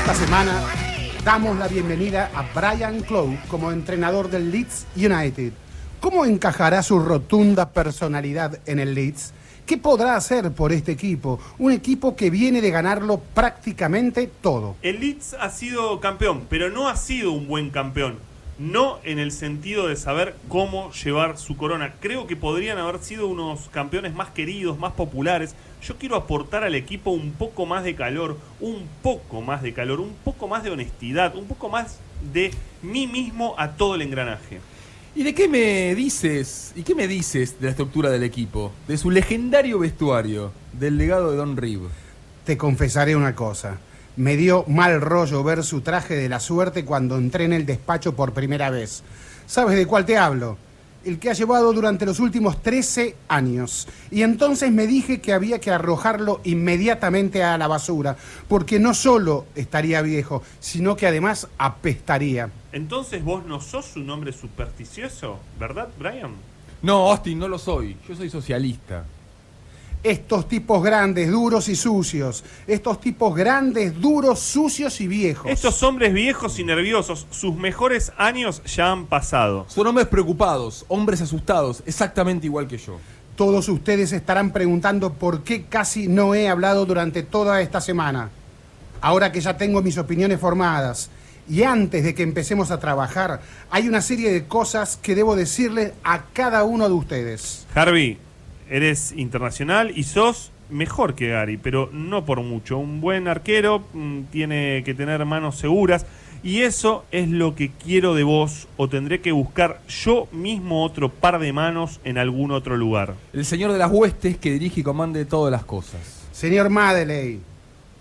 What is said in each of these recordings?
Esta semana damos la bienvenida a Brian Clough como entrenador del Leeds United. ¿Cómo encajará su rotunda personalidad en el Leeds? ¿Qué podrá hacer por este equipo? Un equipo que viene de ganarlo prácticamente todo. El Leeds ha sido campeón, pero no ha sido un buen campeón. No en el sentido de saber cómo llevar su corona. Creo que podrían haber sido unos campeones más queridos, más populares. Yo quiero aportar al equipo un poco más de calor, un poco más de calor, un poco más de honestidad, un poco más de mí mismo a todo el engranaje. ¿Y de qué me dices? ¿Y qué me dices de la estructura del equipo? De su legendario vestuario, del legado de Don Reeve. Te confesaré una cosa. Me dio mal rollo ver su traje de la suerte cuando entré en el despacho por primera vez. ¿Sabes de cuál te hablo? El que ha llevado durante los últimos 13 años. Y entonces me dije que había que arrojarlo inmediatamente a la basura, porque no solo estaría viejo, sino que además apestaría. Entonces vos no sos un hombre supersticioso, ¿verdad, Brian? No, Austin, no lo soy. Yo soy socialista. Estos tipos grandes, duros y sucios. Estos tipos grandes, duros, sucios y viejos. Estos hombres viejos y nerviosos, sus mejores años ya han pasado. Son hombres preocupados, hombres asustados, exactamente igual que yo. Todos ustedes estarán preguntando por qué casi no he hablado durante toda esta semana. Ahora que ya tengo mis opiniones formadas y antes de que empecemos a trabajar, hay una serie de cosas que debo decirle a cada uno de ustedes. Harvey, eres internacional y sos mejor que Gary, pero no por mucho. Un buen arquero mm, tiene que tener manos seguras y eso es lo que quiero de vos o tendré que buscar yo mismo otro par de manos en algún otro lugar. El señor de las huestes que dirige y comande todas las cosas. Señor Madeley,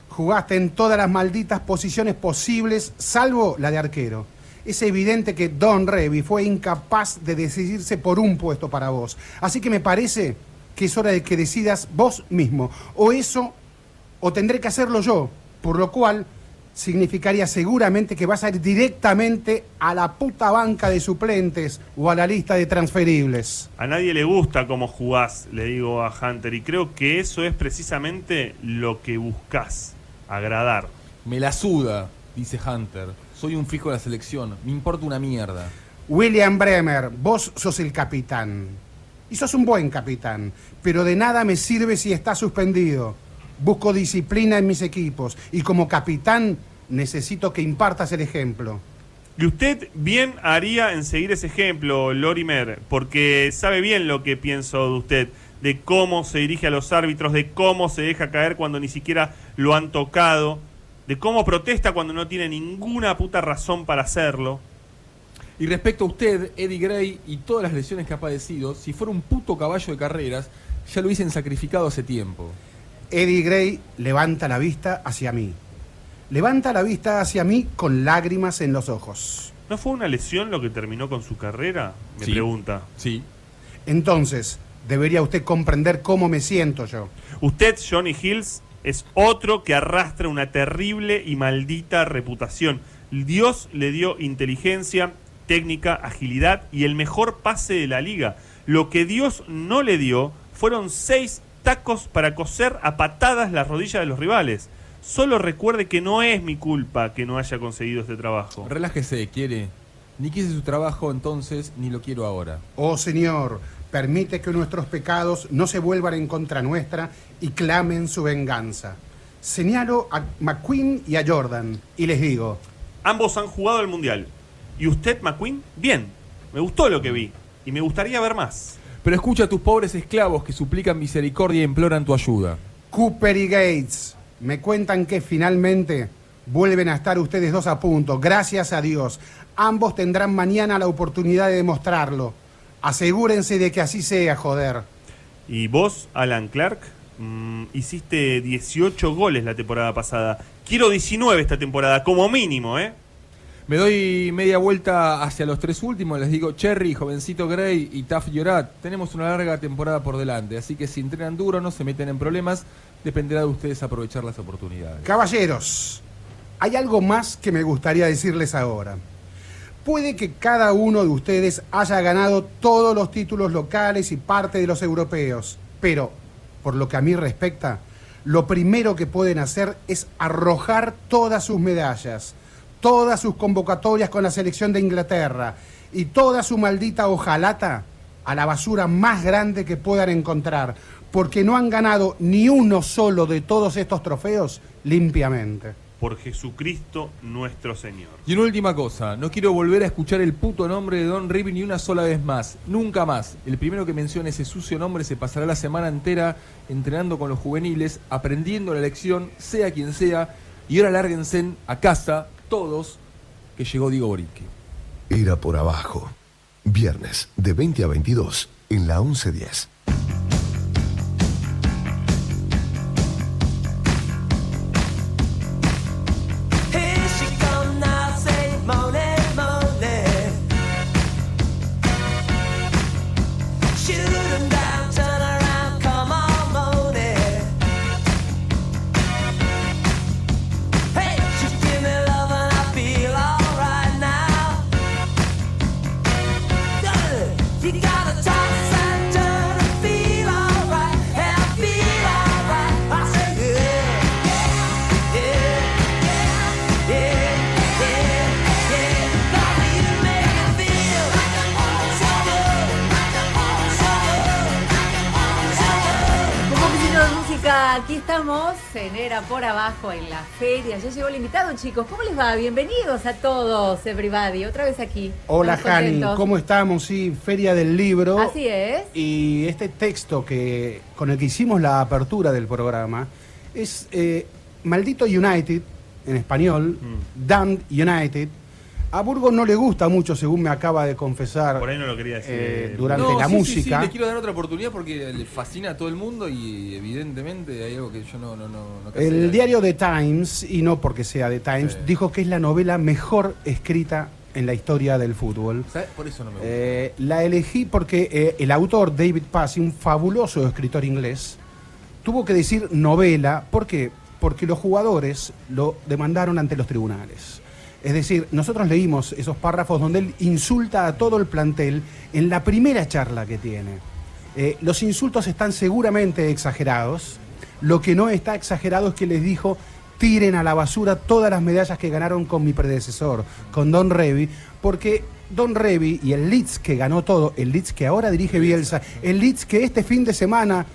jugaste en todas las malditas posiciones posibles, salvo la de arquero. Es evidente que Don Revy fue incapaz de decidirse por un puesto para vos. Así que me parece que es hora de que decidas vos mismo. O eso, o tendré que hacerlo yo. Por lo cual, significaría seguramente que vas a ir directamente a la puta banca de suplentes o a la lista de transferibles. A nadie le gusta cómo jugás, le digo a Hunter, y creo que eso es precisamente lo que buscás, agradar. Me la suda, dice Hunter. Soy un fijo de la selección, me importa una mierda. William Bremer, vos sos el capitán. Y sos un buen capitán, pero de nada me sirve si está suspendido. Busco disciplina en mis equipos y como capitán necesito que impartas el ejemplo. Y usted bien haría en seguir ese ejemplo, Lorimer, porque sabe bien lo que pienso de usted, de cómo se dirige a los árbitros, de cómo se deja caer cuando ni siquiera lo han tocado, de cómo protesta cuando no tiene ninguna puta razón para hacerlo. Y respecto a usted, Eddie Gray y todas las lesiones que ha padecido, si fuera un puto caballo de carreras, ya lo hubiesen sacrificado hace tiempo. Eddie Gray levanta la vista hacia mí. Levanta la vista hacia mí con lágrimas en los ojos. ¿No fue una lesión lo que terminó con su carrera? Me Sí. pregunta. Sí. Entonces, debería usted comprender cómo me siento yo. Usted, Johnny Hills, es otro que arrastra una terrible y maldita reputación. Dios le dio inteligencia, técnica, agilidad y el mejor pase de la liga. Lo que Dios no le dio fueron seis tacos para coser a patadas las rodillas de los rivales. Solo recuerde que no es mi culpa que no haya conseguido este trabajo. Relájese, quiere. Ni quise su trabajo entonces, ni lo quiero ahora. Oh Señor, permite que nuestros pecados no se vuelvan en contra nuestra y clamen su venganza. Señalo a McQueen y a Jordan y les digo, Ambos han jugado el Mundial. ¿Y usted, McQueen? Bien. Me gustó lo que vi. Y me gustaría ver más. Pero escucha a tus pobres esclavos que suplican misericordia y imploran tu ayuda. Cooper y Gates, me cuentan que finalmente vuelven a estar ustedes dos a punto, gracias a Dios. Ambos tendrán mañana la oportunidad de demostrarlo. Asegúrense de que así sea, joder. ¿Y vos, Alan Clark? Mm, hiciste 18 goles la temporada pasada. Quiero 19 esta temporada, como mínimo, ¿eh? Me doy media vuelta hacia los tres últimos. Les digo, Cherry, Jovencito Gray y Taf Yorat. Tenemos una larga temporada por delante. Así que si entrenan duro, no se meten en problemas. Dependerá de ustedes aprovechar las oportunidades. Caballeros, hay algo más que me gustaría decirles ahora. Puede que cada uno de ustedes haya ganado todos los títulos locales y parte de los europeos, pero por lo que a mí respecta, lo primero que pueden hacer es arrojar todas sus medallas, todas sus convocatorias con la selección de Inglaterra y toda su maldita hojalata a la basura más grande que puedan encontrar, porque no han ganado ni uno solo de todos estos trofeos limpiamente. Por Jesucristo nuestro Señor. Y una última cosa, no quiero volver a escuchar el puto nombre de Don Rivi ni una sola vez más, nunca más. El primero que mencione ese sucio nombre se pasará la semana entera entrenando con los juveniles, aprendiendo la lección, sea quien sea, y ahora lárguense a casa, todos, que llegó Diego Borique. Era por abajo. Viernes, de 20 a 22, en la 1110. En la feria. Ya llegó el invitado, chicos. ¿Cómo les va? Bienvenidos a todos, everybody. Otra vez aquí. Hola contentos. ¿cómo estamos? Sí, Feria del Libro. Así es. Y este texto que con el que hicimos la apertura del programa es eh, Maldito United, en español, Mm. Damned United. A Burgos no le gusta mucho, según me acaba de confesar. Por ahí no lo quería decir. Eh, durante No, la sí, sí, música. sí, le quiero dar otra oportunidad porque le fascina a todo el mundo y evidentemente hay algo que yo no... no, no. El diario The Times, y no porque sea The Times, Sí. dijo que es la novela mejor escrita en la historia del fútbol. ¿Sabes? Por eso no me gusta. Eh, la elegí porque eh, el autor David Passy, un fabuloso escritor inglés, tuvo que decir novela. ¿Por qué? Porque los jugadores lo demandaron ante los tribunales. Es decir, nosotros leímos esos párrafos donde él insulta a todo el plantel en la primera charla que tiene. Eh, los insultos están seguramente exagerados. Lo que no está exagerado es que les dijo tiren a la basura todas las medallas que ganaron con mi predecesor, con Don Revy, porque Don Revy y el Leeds que ganó todo, el Leeds que ahora dirige Bielsa, el Leeds que este fin de semana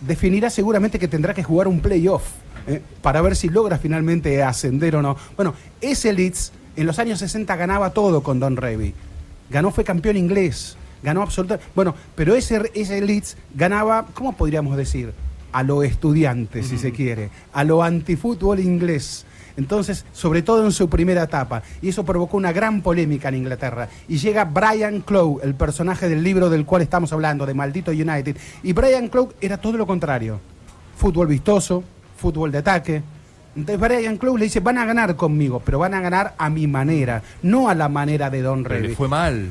definirá seguramente que tendrá que jugar un playoff eh, para ver si logra finalmente ascender o no. Bueno, ese Leeds en los años 60 ganaba todo con Don Revy. Ganó, fue campeón inglés, ganó absolutamente. Bueno, pero ese, ese Leeds ganaba, ¿cómo podríamos decir? A lo estudiante, si se quiere, a lo antifútbol inglés. Entonces, sobre todo en su primera etapa. Y eso provocó una gran polémica en Inglaterra. Y llega Brian Clough, el personaje del libro del cual estamos hablando, de Maldito United. Y Brian Clough era todo lo contrario. Fútbol vistoso, fútbol de ataque. Entonces Brian Clough le dice, van a ganar conmigo, pero van a ganar a mi manera, no a la manera de Don Revy. fue mal.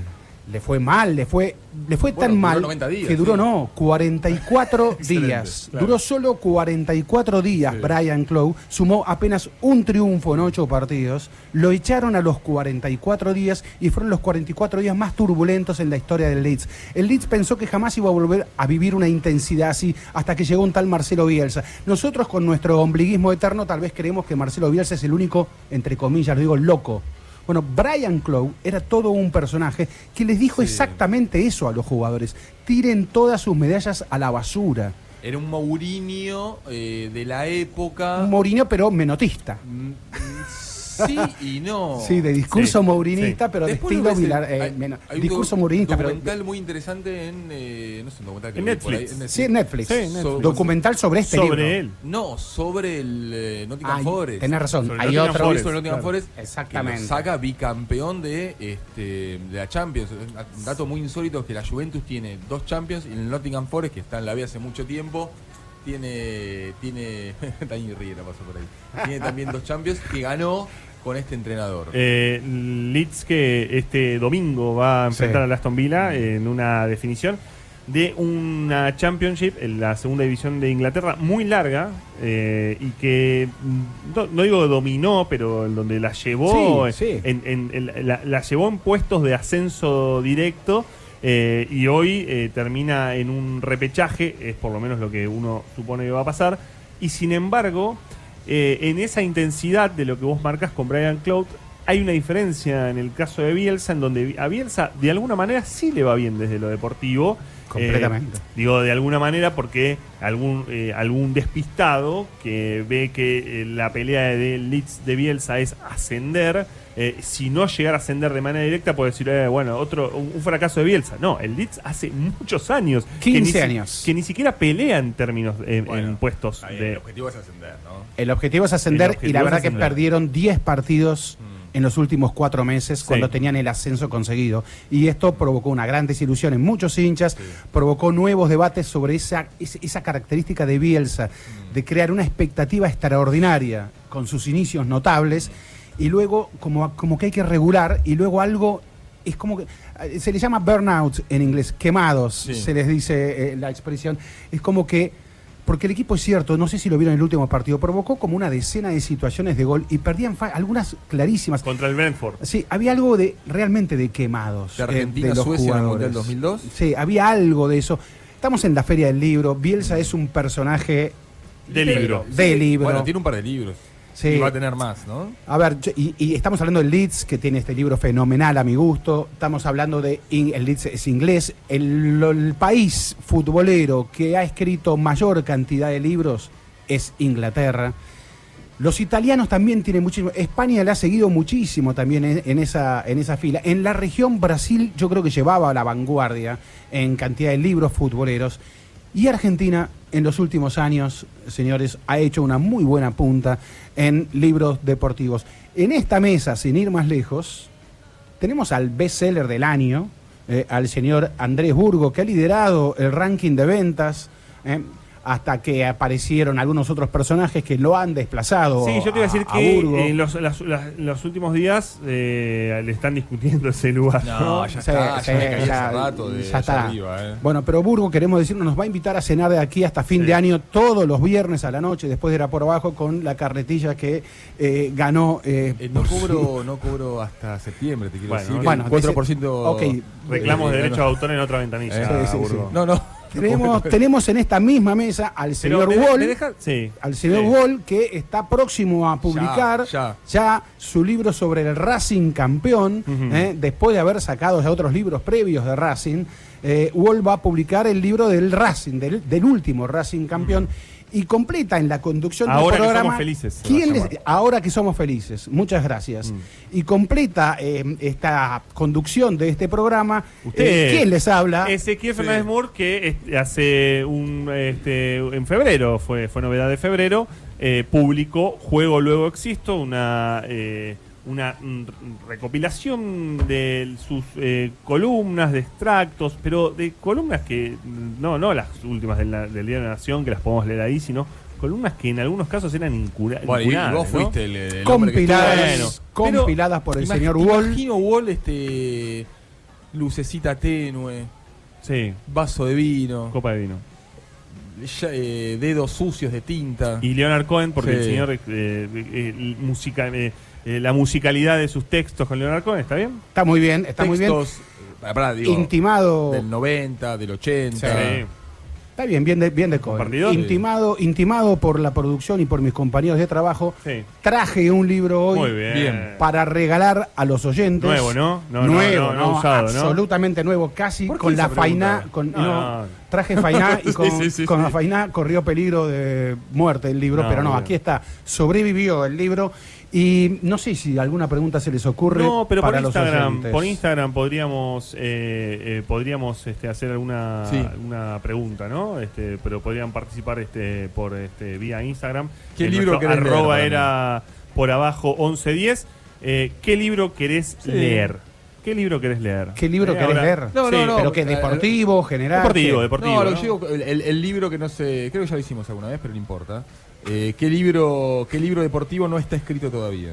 Le fue mal, le fue, le fue Bueno, tan mal 90 días, que duró sí. no, 44 Excelente, días. claro. Duró solo 44 días Sí. Brian Clough, sumó apenas un triunfo en ocho partidos, lo echaron a los 44 días y fueron los 44 días más turbulentos en la historia del Leeds. El Leeds pensó que jamás iba a volver a vivir una intensidad así hasta que llegó un tal Marcelo Bielsa. Nosotros con nuestro ombliguismo eterno tal vez creemos que Marcelo Bielsa es el único, entre comillas, lo digo, loco. Bueno, Brian Clough era todo un personaje que les dijo exactamente eso a los jugadores. Tiren todas sus medallas a la basura. Era un Mourinho eh, de la época... Un Mourinho, pero menotista. Mm, mm, Sí y no. Sí, de discurso Sí, mourinista, pero de Después estilo lo ves en- Vilar- eh, hay- meno- hay un discurso docu- mourinista. pero- documental muy interesante en eh, no sé, un documental que En Netflix. ahí, Sí, en Netflix. Sí, Netflix. Sobre- Documental sobre este libro. Sobre él. No, sobre el eh, Nottingham Ay, Forest. tenés razón. Sobre Hay otro. Forest. sobre Nottingham claro. Forest, Exactamente. que lo saca bicampeón de, este, de la Champions. Un dato muy insólito es que la Juventus tiene dos Champions y el Nottingham Forest, que está en la B hace mucho tiempo, tiene, tiene, Dani Riera pasó por ahí, tiene también dos Champions que ganó con este entrenador. Eh, Leeds que este domingo va a enfrentar Sí. al Aston Villa en una definición de una Championship en la segunda división de Inglaterra muy larga eh, y que mm, no, no digo dominó pero en donde la llevó Sí, sí. En, en- en- la, la llevó en puestos de ascenso directo eh, y hoy eh, termina en un repechaje es por lo menos lo que uno supone que va a pasar y sin embargo eh, en esa intensidad de lo que vos marcas con Brian Cloud, hay una diferencia en el caso de Bielsa, en donde a Bielsa de alguna manera sí le va bien desde lo deportivo. Completamente. Eh, digo de alguna manera porque algún, eh, algún despistado que ve que la pelea de Leeds de Bielsa es ascender, eh, si no llegar a ascender de manera directa puede decir, eh, bueno, otro un, un fracaso de Bielsa. No, el Leeds hace muchos años. que 15 ni si- años. Que ni siquiera pelea en términos, en- Bueno, en puestos de... El objetivo es ascender, ¿no? El objetivo es ascender objetivo y la verdad que perdieron 10 partidos en los últimos cuatro meses cuando Sí. tenían el ascenso conseguido. Y esto provocó una gran desilusión en muchos hinchas, provocó nuevos debates sobre esa, esa, esa característica de Bielsa, de crear una expectativa extraordinaria con sus inicios notables y luego como, como que hay que regular y luego algo... Es como que eh, se le llama burnout en inglés, quemados, Sí. se les dice eh, la expresión. Es como que porque el equipo es cierto, no sé si lo vieron en el último partido, provocó como una decena de situaciones de gol y perdían algunas clarísimas. Contra el Brentford. Sí, había algo de realmente de quemados. De eh, Argentina, de los Suecia en el jugadores. Mundial 2002. Sí, había algo de eso. Estamos en la Feria del Libro. Bielsa es un personaje De libro. de libro. Bueno, tiene un par de libros. Sí. Y va a tener más, ¿no? A ver, yo- y, y estamos hablando del Leeds, que tiene este libro fenomenal a mi gusto. Estamos hablando de. in- el Leeds es inglés. El, país futbolero que ha escrito mayor cantidad de libros es Inglaterra. Los italianos también tienen muchísimo. España le ha seguido muchísimo también en, en esa, en esa fila. En la región Brasil, yo creo que llevaba la vanguardia en cantidad de libros futboleros. Y Argentina, en los últimos años, señores, ha hecho una muy buena punta en libros deportivos. En esta mesa, sin ir más lejos, tenemos al bestseller del año, eh, al señor Andrés Burgo, que ha liderado el ranking de ventas. eh, hasta que aparecieron algunos otros personajes que lo han desplazado. Sí, yo te iba a decir a que en los, las- las- los últimos días eh, le están discutiendo ese lugar. No, ya Sí, está, sí, ya me caí ya- hace rato de ya allá está. arriba, ¿eh? Bueno, pero Burgo, queremos decirnos, nos va a invitar a cenar de aquí hasta fin Sí. de año, todos los viernes a la noche, después de ir a por abajo, con la carretilla que eh, ganó. eh, Eh, no su- cobro, no cobro hasta septiembre, te quiero Bueno, decir. bueno, el 4% ok. Reclamos de eh, derecho no, de autor en otra ventanilla. Eh, sí, sí, Burgo. sí. No, no. Tenemos, tenemos en esta misma mesa al señor me- Wall. me deja- sí. al señor Sí. Wall que está próximo a publicar Ya, ya, su libro sobre el Racing campeón, eh, después de haber sacado ya otros libros previos de Racing, eh, Wall va a publicar el libro del Racing, del, del último Racing campeón. Y completa en la conducción Ahora del que programa. somos felices, ¿quién les- ahora que somos felices. Muchas gracias. Mm. Y completa eh, esta conducción de este programa. Usted, eh, ¿Quién les habla? Ezequiel Sí. Fernández Moore, que hace un. Este, en febrero, fue, fue novedad de febrero, eh, publicó Juego Luego Existo, una. Eh, una recopilación de sus eh, columnas, de extractos, pero de columnas que, no, no las últimas del Día de la Nación, que las podemos leer ahí, sino columnas que en algunos casos eran incura- Bueno, incurables, vos ¿no? fuiste el, el hombre que compiladas, Bueno, compiladas por el señor Wall. Imagino Wall, este. Lucecita tenue, Sí, vaso de vino, copa de vino. ya, eh, dedos sucios de tinta. Y Leonard Cohen, porque Sí. el señor, eh, eh, música, eh, la musicalidad de sus textos con Leonard Cohen, ¿está bien? Está muy bien, está muy bien. Textos, eh, pará, digo, Intimado. del 90, del 80. Sí. Está bien, bien de, bien de Cohen. Intimado, intimado por la producción y por mis compañeros de trabajo, Sí. traje un libro hoy Muy bien. bien. para regalar a los oyentes. Nuevo, ¿no? No, no, nuevo, no, no usado, ¿no? absolutamente nuevo, casi ¿Por qué con la faina, pregunta? con, No, no, no. traje faina y con, sí, sí, con sí. la faina corrió peligro de muerte el libro, No, pero no, aquí está, sobrevivió el libro y no sé si alguna pregunta se les ocurre No, pero por para los Instagram, oyentes. por Instagram podríamos, eh, eh, podríamos este, hacer alguna, Sí. alguna pregunta, ¿no? Este, pero podrían participar este, por este, vía Instagram. ¿Qué En libro querés arroba leer era por abajo 1110. Eh, ¿Qué libro querés Sí. leer? ¿Qué libro querés leer? ¿Qué libro Eh, querés ahora- leer? No, no, no. ¿Pero qué? eh, ¿Deportivo, general? Deportivo, deportivo. no, lo ¿no? que digo, el, el- el libro que no sé, creo que ya lo hicimos alguna vez, pero no importa. Eh, ¿qué, libro, ¿Qué libro deportivo no está escrito todavía?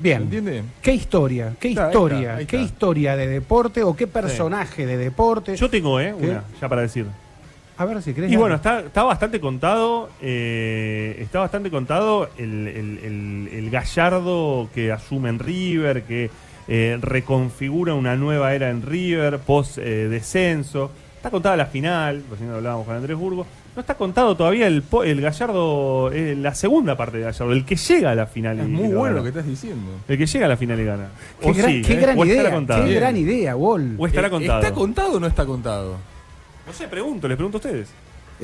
Bien. ¿Entiende? ¿Qué historia? ¿Qué Está, ahí historia? está, ahí ¿Qué historia de deporte o qué personaje de deporte? Yo tengo, ¿eh? ¿Qué? Una, ya para decir. A ver si crees. Y bueno, está, está bastante contado, eh, está bastante contado el, el- el- el gallardo que asume en River, que eh, reconfigura una nueva era en River, post eh, descenso. Está contada la final, recién hablábamos con Andrés Burgo. No está contado todavía el, po- el gallardo, eh, la segunda parte de gallardo, el que llega a la final. Es y muy lo bueno gana. lo que estás diciendo. El que llega a la final y gana. Qué, O gran, sí, qué ¿eh? gran O estará idea. contado. Qué gran idea, Wall. O estará Eh, contado. ¿Está contado o no está contado? No sé, pregunto, les pregunto a ustedes.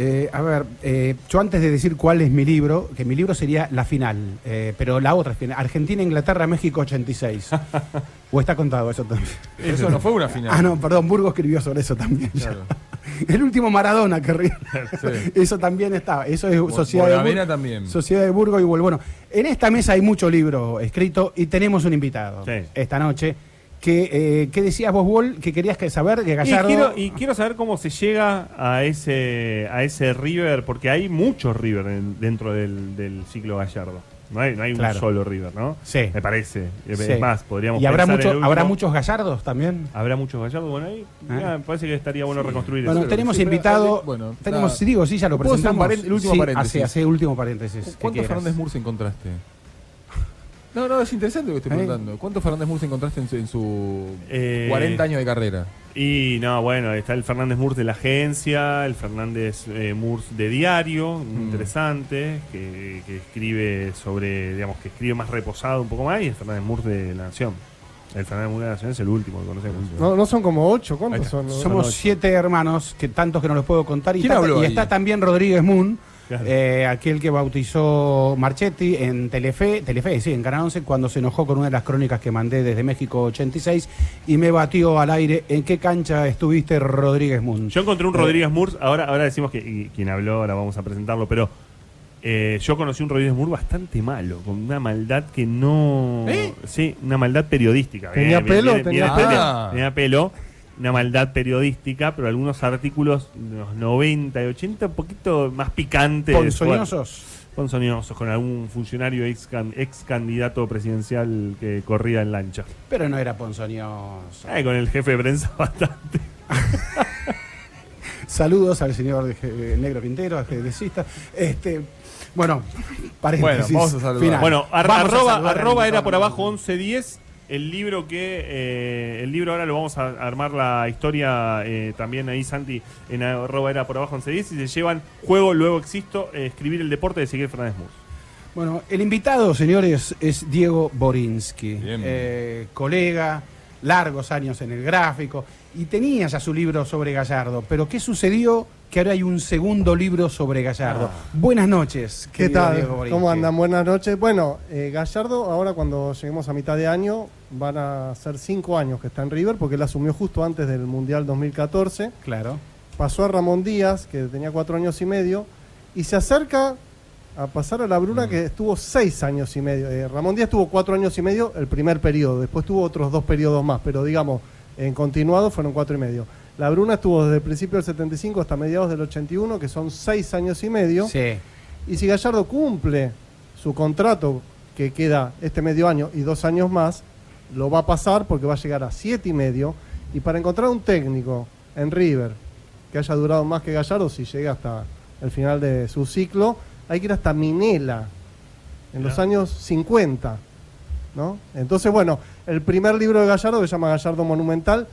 Eh, a ver, eh, yo antes de decir cuál es mi libro, que mi libro sería la final, eh, pero la otra final, Argentina, Inglaterra, México 86. ¿O está contado eso también? Eso no fue una final. Ah, no, perdón, Burgo escribió sobre eso también. Claro. El último Maradona que ríe. Sí. Eso también está. Eso es Bo- Sociedad de, Bonavena Bur- también. Sociedad de Burgo y. Bueno, en esta mesa hay mucho libro escrito y tenemos un invitado Sí. esta noche. Que, eh, ¿Qué decías vos, Bull? Que querías que saber que Y Gallardo. quiero, y quiero saber cómo se llega a ese, a ese River, porque hay muchos River en- dentro del, del ciclo Gallardo. No hay, no hay Claro. un solo River, ¿no? Sí. Me parece. Es Sí. más, podríamos ¿Y habrá, pensar mucho, habrá muchos gallardos también? ¿Habrá muchos Gallardo? Bueno, ahí ¿Eh? ya, me parece que estaría bueno reconstruir Bueno, eso. tenemos sí, invitado. bueno, tenemos, nada. sí, digo, sí, ya lo ¿Puedo hacer presentamos. paren- el último Sí, paréntesis? Hace, hace último paréntesis. ¿Cuántos. Fernández Murs encontraste? No, no, es interesante lo que estoy ¿Eh? preguntando. ¿Cuántos Fernández Murs encontraste en su, en su Eh, 40 años de carrera? Y no, bueno, está el Fernández Murs de la agencia, el Fernández eh, Murs de diario, Mm. interesante, que, que escribe sobre, digamos, que escribe más reposado un poco más, y el Fernández Murs de la Nación. El Fernández Murs de la Nación es el último que conocemos. No, no son como ocho, ¿cuántos son? Somos ocho. siete hermanos, que tantos que no los puedo contar. Y, ¿Quién está, habló y está también Rodríguez Moon, Claro. eh, aquel que bautizó Marchetti en Telefe, Telefe, sí, en Canal 11, cuando se enojó con una de las crónicas que mandé desde México 86 y me batió al aire. ¿En qué cancha estuviste, Rodríguez Moon? Yo encontré un Eh, Rodríguez Murs, ahora, ahora decimos que y quien habló, ahora vamos a presentarlo, pero eh, yo conocí un Rodríguez Murs bastante malo, con una maldad que no... ¿Eh? Sí, una maldad periodística. ¿Tenía pelo? ¿Tenía pelo? Una maldad periodística, pero algunos artículos de los 90 y 80 un poquito más picantes. Ponzoñosos. Bueno, ponzoñosos, con algún funcionario ex, can- ex candidato presidencial que corría en lancha. Pero no era ponzoñoso. Eh, con el jefe de prensa bastante. Saludos al señor eh, Negro Quintero, ajedrecista. Este, bueno, paréntesis. Bueno, vamos a saludar. final. Bueno, ar- Vamos a arroba, saludar al arroba era por abajo 1110. El libro que. eh, el libro ahora lo vamos a armar la historia eh, también ahí, Santi, en arroba era por abajo 1110. Y se llevan juego, luego existo, eh, escribir el deporte de Ezequiel Fernández Mus. Bueno, el invitado, señores, es Diego Borinsky, Bien. eh, colega, largos años en el gráfico, y tenía ya su libro sobre Gallardo. Pero ¿qué sucedió? Que ahora hay un segundo libro sobre Gallardo. Buenas noches. ¿Qué tal? Diego Borinsky. ¿Cómo andan? Buenas noches. Bueno, eh, Gallardo, ahora cuando lleguemos a mitad de año, van a ser cinco años que está en River, porque él asumió justo antes del Mundial 2014. Claro. Pasó a Ramón Díaz, que tenía cuatro años y medio, y se acerca a pasar a la Bruna, que estuvo seis años y medio. Eh, Ramón Díaz tuvo cuatro años y medio el primer periodo, después tuvo otros dos periodos más, pero digamos, en continuado fueron cuatro y medio. La Bruna estuvo desde el principio del 75 hasta mediados del 81, que son seis años y medio. Sí. Y si Gallardo cumple su contrato, que queda este medio año y dos años más, lo va a pasar porque va a llegar a siete y medio. Y para encontrar un técnico en River que haya durado más que Gallardo, si llega hasta el final de su ciclo, hay que ir hasta Minela, en los años 50. ¿no? Entonces, bueno, el primer libro de Gallardo, que se llama Gallardo Monumental,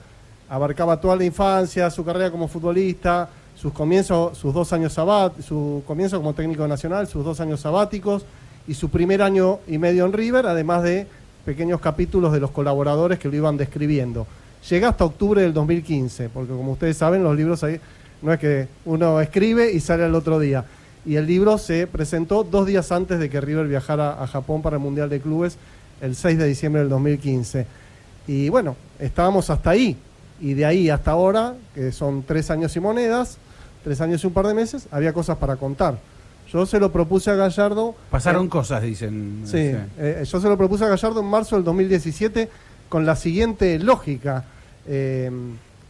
abarcaba toda la infancia, su carrera como futbolista, sus comienzos, sus dos años sabat, su comienzo como técnico nacional, sus dos años sabáticos y su primer año y medio en River, además de pequeños capítulos de los colaboradores que lo iban describiendo. Llega hasta octubre del 2015, porque como ustedes saben, los libros ahí no es que uno escribe y sale al otro día. Y el libro se presentó dos días antes de que River viajara a Japón para el Mundial de Clubes, el 6 de diciembre del 2015. Y bueno, estábamos hasta ahí. Y de ahí hasta ahora, que son tres años y monedas, tres años y un par de meses, había cosas para contar. Yo se lo propuse a Gallardo. Pasaron eh, cosas, dicen. Sí, eh, yo se lo propuse a Gallardo en marzo del 2017 con la siguiente lógica. Eh,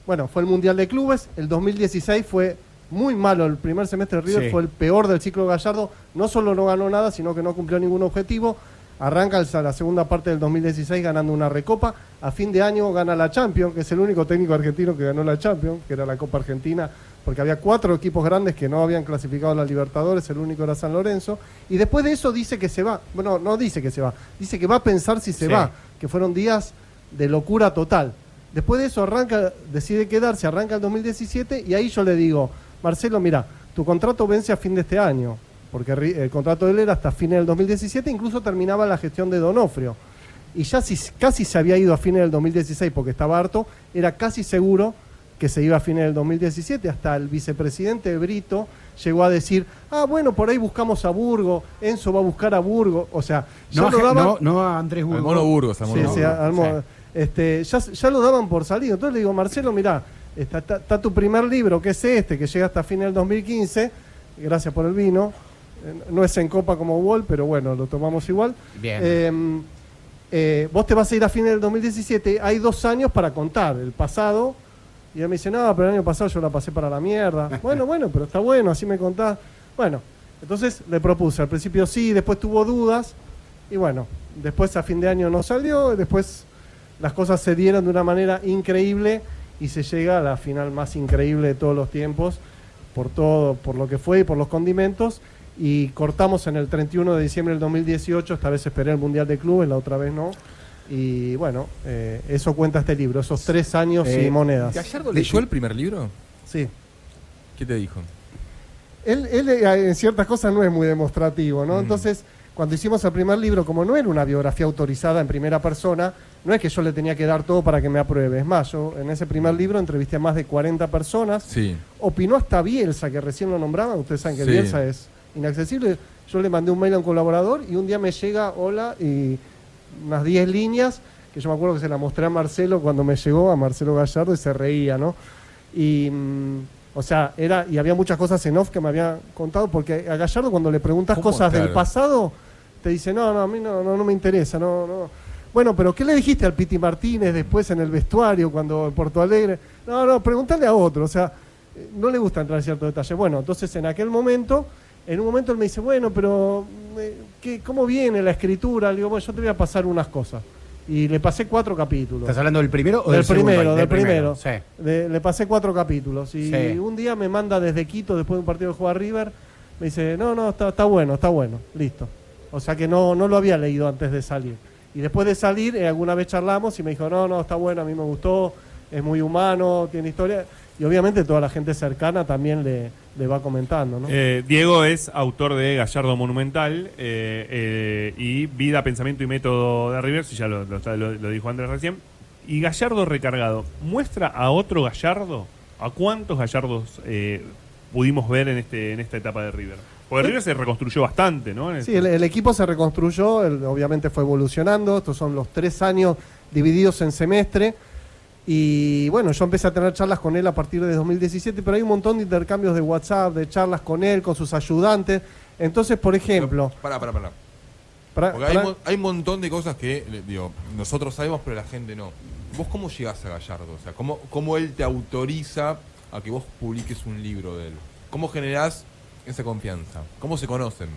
bueno, fue el Mundial de Clubes, el 2016 fue muy malo, el primer semestre de River Sí. fue el peor del ciclo Gallardo, no solo no ganó nada, sino que no cumplió ningún objetivo. Arranca la segunda parte del 2016 ganando una recopa. A fin de año gana la Champions, que es el único técnico argentino que ganó la Champions, que era la Copa Argentina, porque había cuatro equipos grandes que no habían clasificado a la Libertadores, el único era San Lorenzo. Y después de eso dice que se va. Bueno, no dice que se va, dice que va a pensar si se Sí. va, que fueron días de locura total. Después de eso arranca, decide quedarse, arranca el 2017 y ahí yo le digo, Marcelo, mira, tu contrato vence a fin de este año, porque el contrato de él era hasta fines del 2017, incluso terminaba la gestión de Donofrio. Y ya si, casi se había ido a fines del 2016 porque estaba harto, era casi seguro que se iba a fines del 2017, hasta el vicepresidente Brito llegó a decir, ah, bueno, por ahí buscamos a Burgo, Enzo va a buscar a Burgo, o sea, ya No, a lo Je- daba- no, no a Andrés Al Burgos. Mono Burgos, al Sí, Mono sí, armó- Sí. Este, ya, ya lo daban por salido. Entonces le digo, Marcelo, mirá, está, está- está tu primer libro, que es este, que llega hasta fines del 2015. Gracias por el vino. Eh, No es en copa como Wall, pero bueno, lo tomamos igual. Bien. Eh, eh, vos te vas a ir a fines del 2017. Hay dos años para contar. El pasado. Y él me dice, no, pero el año pasado yo la pasé para la mierda. bueno, bueno, pero está bueno, así me contás. Bueno, entonces le propuse. Al principio sí, después tuvo dudas. Y bueno, después a fin de año no salió. Después las cosas se dieron de una manera increíble y se llega a la final más increíble de todos los tiempos por todo, por lo que fue y por los condimentos. Y cortamos en el 31 de diciembre del 2018. Esta vez esperé el Mundial de Clubes, la otra vez no. Y bueno, eh, eso cuenta este libro, esos tres años Eh, y monedas. ¿Gallardo leyó el primer libro? Sí. ¿Qué te dijo? Él, él, eh, en ciertas cosas no es muy demostrativo, ¿no? Mm. Entonces, cuando hicimos el primer libro, como no era una biografía autorizada en primera persona, no es que yo le tenía que dar todo para que me apruebe. Es más, yo en ese primer libro entrevisté a más de 40 personas. Sí. Opinó hasta Bielsa, que recién lo nombraban. Ustedes saben que Sí. Bielsa es inaccesible. Yo le mandé un mail a un colaborador y un día me llega, hola, y unas 10 líneas, que yo me acuerdo que se la mostré a Marcelo cuando me llegó, a Marcelo Gallardo, y se reía, ¿no? Y, mm, o sea, era, y había muchas cosas en off que me había contado, porque a Gallardo cuando le preguntas cosas del pasado, te dice, no, no, a mí no, no, no me interesa, no, no. Bueno, pero ¿qué le dijiste al Piti Martínez después en el vestuario, cuando en Porto Alegre? No, no, pregúntale a otro, o sea, eh, no le gusta entrar en ciertos detalles. Bueno, entonces en aquel momento, en un momento él me dice, bueno, pero eh, ¿qué, ¿cómo viene la escritura? Le digo, bueno, yo te voy a pasar unas cosas. Y le pasé cuatro capítulos. ¿Estás hablando del primero o Del del, segundo? primero, del primero. Sí. Le, le pasé cuatro capítulos. Y Sí. un día me manda desde Quito, después de un partido de jugar River, me dice, no, no, está, está bueno, está bueno, listo. O sea que no, no lo había leído antes de salir. Y después de salir, eh, alguna vez charlamos y me dijo, no, no, está bueno, a mí me gustó, es muy humano, tiene historia. Y obviamente toda la gente cercana también le, le va comentando, ¿no? Eh, Diego es autor de Gallardo Monumental eh, eh, y Vida, Pensamiento y Método de River, si ya lo, lo- lo- lo dijo Andrés recién. Y Gallardo recargado, ¿muestra a otro Gallardo? ¿A cuántos Gallardos pudimos ver en, este, en esta etapa de River? Porque River se reconstruyó bastante, ¿no? Sí, este- el, el equipo se reconstruyó, el- obviamente fue evolucionando, estos son los tres años divididos en semestre. Y bueno, yo empecé a tener charlas con él a partir de 2017, pero hay un montón de intercambios de WhatsApp, de charlas con él, con sus ayudantes. Entonces, por ejemplo, Pará, pará, pará. para- Porque hay, mo- hay un montón de cosas que, digo, nosotros sabemos, pero la gente no. ¿Vos cómo llegás a Gallardo? O sea, ¿cómo, cómo él te autoriza a que vos publiques un libro de él? ¿Cómo generás esa confianza? ¿Cómo se conocen?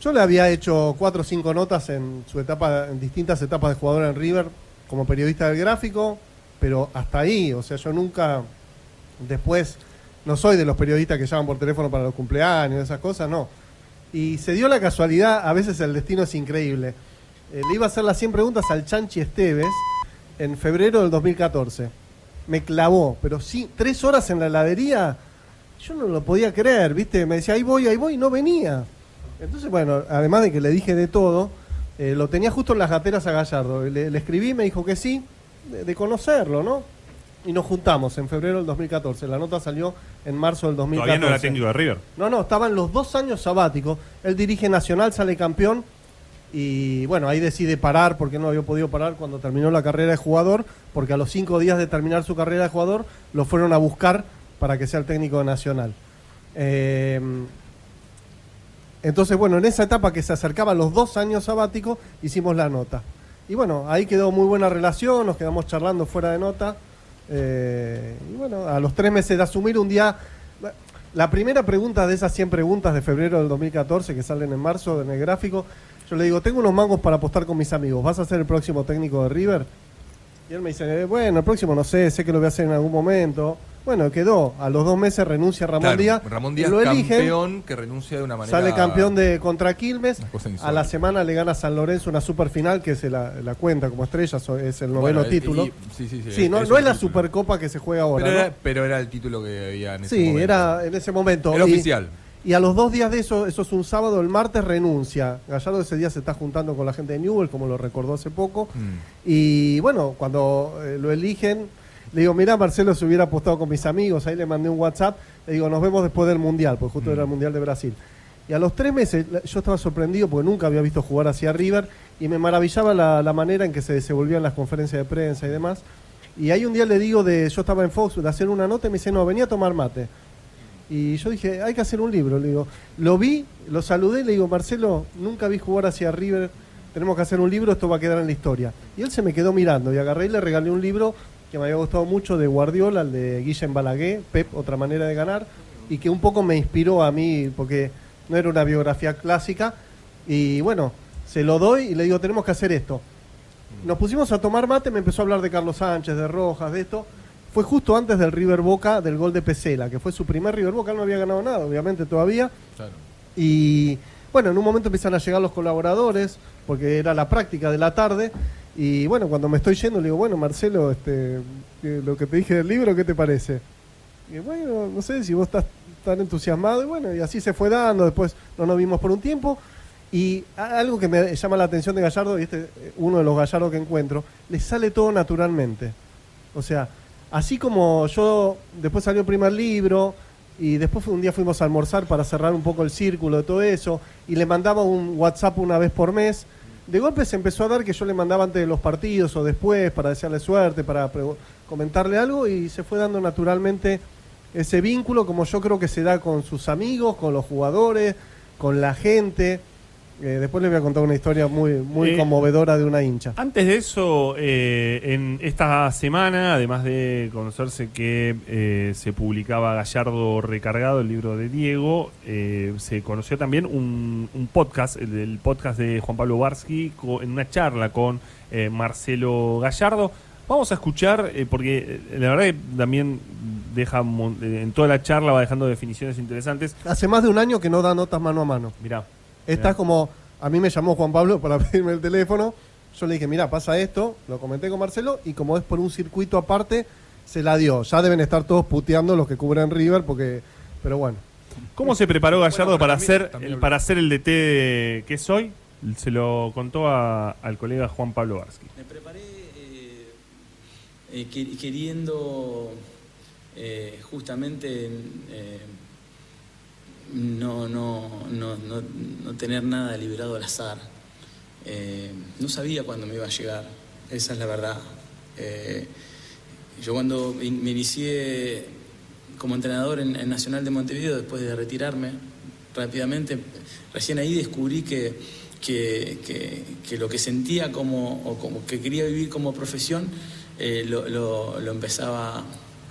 yo le había hecho cuatro o cinco notas en su etapa, en distintas etapas de jugador en River, como periodista del gráfico, pero hasta ahí, o sea, yo nunca, después, no soy de los periodistas que llaman por teléfono para los cumpleaños, esas cosas, no. Y se dio la casualidad, a veces el destino es increíble. Eh, le iba a hacer las 100 preguntas al Chanchi Esteves en febrero del 2014. Me clavó, pero sí, tres horas en la heladería, yo no lo podía creer, ¿viste? Me decía, ahí voy, ahí voy, y no venía. Entonces, bueno, además de que le dije de todo, eh, lo tenía justo en las gateras a Gallardo. Le, le escribí, me dijo que sí, de, de conocerlo, ¿no? Y nos juntamos en febrero del 2014. La nota salió en marzo del 2014. Todavía no era técnico de River. No, no, estaban los dos años sabáticos. Él dirige Nacional, sale campeón. Y bueno, ahí decide parar porque no había podido parar cuando terminó la carrera de jugador. Porque a los cinco días de terminar su carrera de jugador lo fueron a buscar para que sea el técnico de Nacional. Eh, entonces, bueno, en esa etapa que se acercaba a los dos años sabáticos, hicimos la nota. Y bueno, ahí quedó muy buena relación, nos quedamos charlando fuera de nota. Eh, y bueno, a los tres meses de asumir un día... La primera pregunta de esas 100 preguntas de febrero del 2014 que salen en marzo en el gráfico, yo le digo, tengo unos mangos para apostar con mis amigos, ¿vas a ser el próximo técnico de River? Y él me dice, eh, bueno, el próximo no sé, sé que lo voy a hacer en algún momento. Bueno, quedó. A los dos meses renuncia Ramón Claro, Díaz. Ramón Díaz, lo eligen, campeón que renuncia de una manera. Sale campeón de contra Quilmes. A la semana le gana San Lorenzo una super final que se la, la cuenta como estrella, es el noveno Bueno, título. y- sí, sí, sí, Sí, no, es no un es la supercopa que se juega ahora. Pero ¿no? era, pero era el título que había en ese Sí, momento. era en ese momento. Era Y- oficial. Y a los dos días de eso, eso es un sábado, el martes renuncia. Gallardo ese día se está juntando con la gente de Newell, como lo recordó hace poco. Mm. Y bueno, cuando eh, lo eligen, le digo, mira, Marcelo se hubiera apostado con mis amigos, ahí le mandé un WhatsApp, le digo, nos vemos después del Mundial, porque justo era el Mundial de Brasil. Y a los tres meses yo estaba sorprendido porque nunca había visto jugar hacia River y me maravillaba la, la manera en que se desenvolvían las conferencias de prensa y demás. Y ahí un día le digo de, yo estaba en Fox, de hacer una nota y me dice, no, venía a tomar mate. Y yo dije, hay que hacer un libro. Le digo, lo vi, lo saludé, le digo, Marcelo, nunca vi jugar hacia River, tenemos que hacer un libro, esto va a quedar en la historia. Y él se me quedó mirando y agarré y le regalé un libro que me había gustado mucho de Guardiola, el de Guillem Balaguer, Pep, otra manera de ganar, y que un poco me inspiró a mí, porque no era una biografía clásica. Y bueno, se lo doy y le digo, tenemos que hacer esto. Nos pusimos a tomar mate, me empezó a hablar de Carlos Sánchez, de Rojas, de esto. Fue justo antes del River Boca, del gol de Pesela, que fue su primer River Boca, él no había ganado nada, obviamente todavía. Claro. Y bueno, en un momento empiezan a llegar los colaboradores, porque era la práctica de la tarde. Y bueno, cuando me estoy yendo, le digo, bueno, Marcelo, este, eh, lo que te dije del libro, ¿qué te parece? Y bueno, no sé si vos estás tan entusiasmado. Y bueno, y así se fue dando. Después no nos vimos por un tiempo. Y algo que me llama la atención de Gallardo, y este eh, uno de los Gallardos que encuentro, le sale todo naturalmente. O sea, así como yo, después salió el primer libro, y después un día fuimos a almorzar para cerrar un poco el círculo de todo eso, y le mandaba un WhatsApp una vez por mes. De golpe se empezó a dar que yo le mandaba antes de los partidos o después para desearle suerte, para comentarle algo, y se fue dando naturalmente ese vínculo, como yo creo que se da con sus amigos, con los jugadores, con la gente. Eh, después les voy a contar una historia muy, muy Eh, conmovedora de una hincha. Antes de eso, eh, en esta semana, además de conocerse que eh, se publicaba Gallardo Recargado, el libro de Diego, se conoció también un, un podcast, el, podcast de Juan Pablo Barsky, en una charla con eh, Marcelo Gallardo. Vamos a escuchar, porque la verdad que también deja en toda la charla va dejando definiciones interesantes. Hace más de un año que no da notas mano a mano. Mirá. Esta mirá. es como, a mí me llamó Juan Pablo para pedirme el teléfono. Yo le dije, mira, pasa esto, lo comenté con Marcelo y como es por un circuito aparte, se la dio. Ya deben estar todos puteando los que cubren River porque, pero bueno. ¿Cómo se preparó Gallardo Bueno, para, también- hacer, también para hacer el DT de- que soy? Se lo contó a- al colega Juan Pablo Barsky. Me preparé eh, eh, que- queriendo eh, justamente eh, no, no, no, no, tener nada liberado al azar. Eh, no sabía cuándo me iba a llegar, esa es la verdad. Eh, yo cuando me inicié como entrenador en, en Nacional de Montevideo, después de retirarme rápidamente, recién ahí descubrí que, que, que- que lo que sentía como, o como que quería vivir como profesión, eh, lo, lo- lo empezaba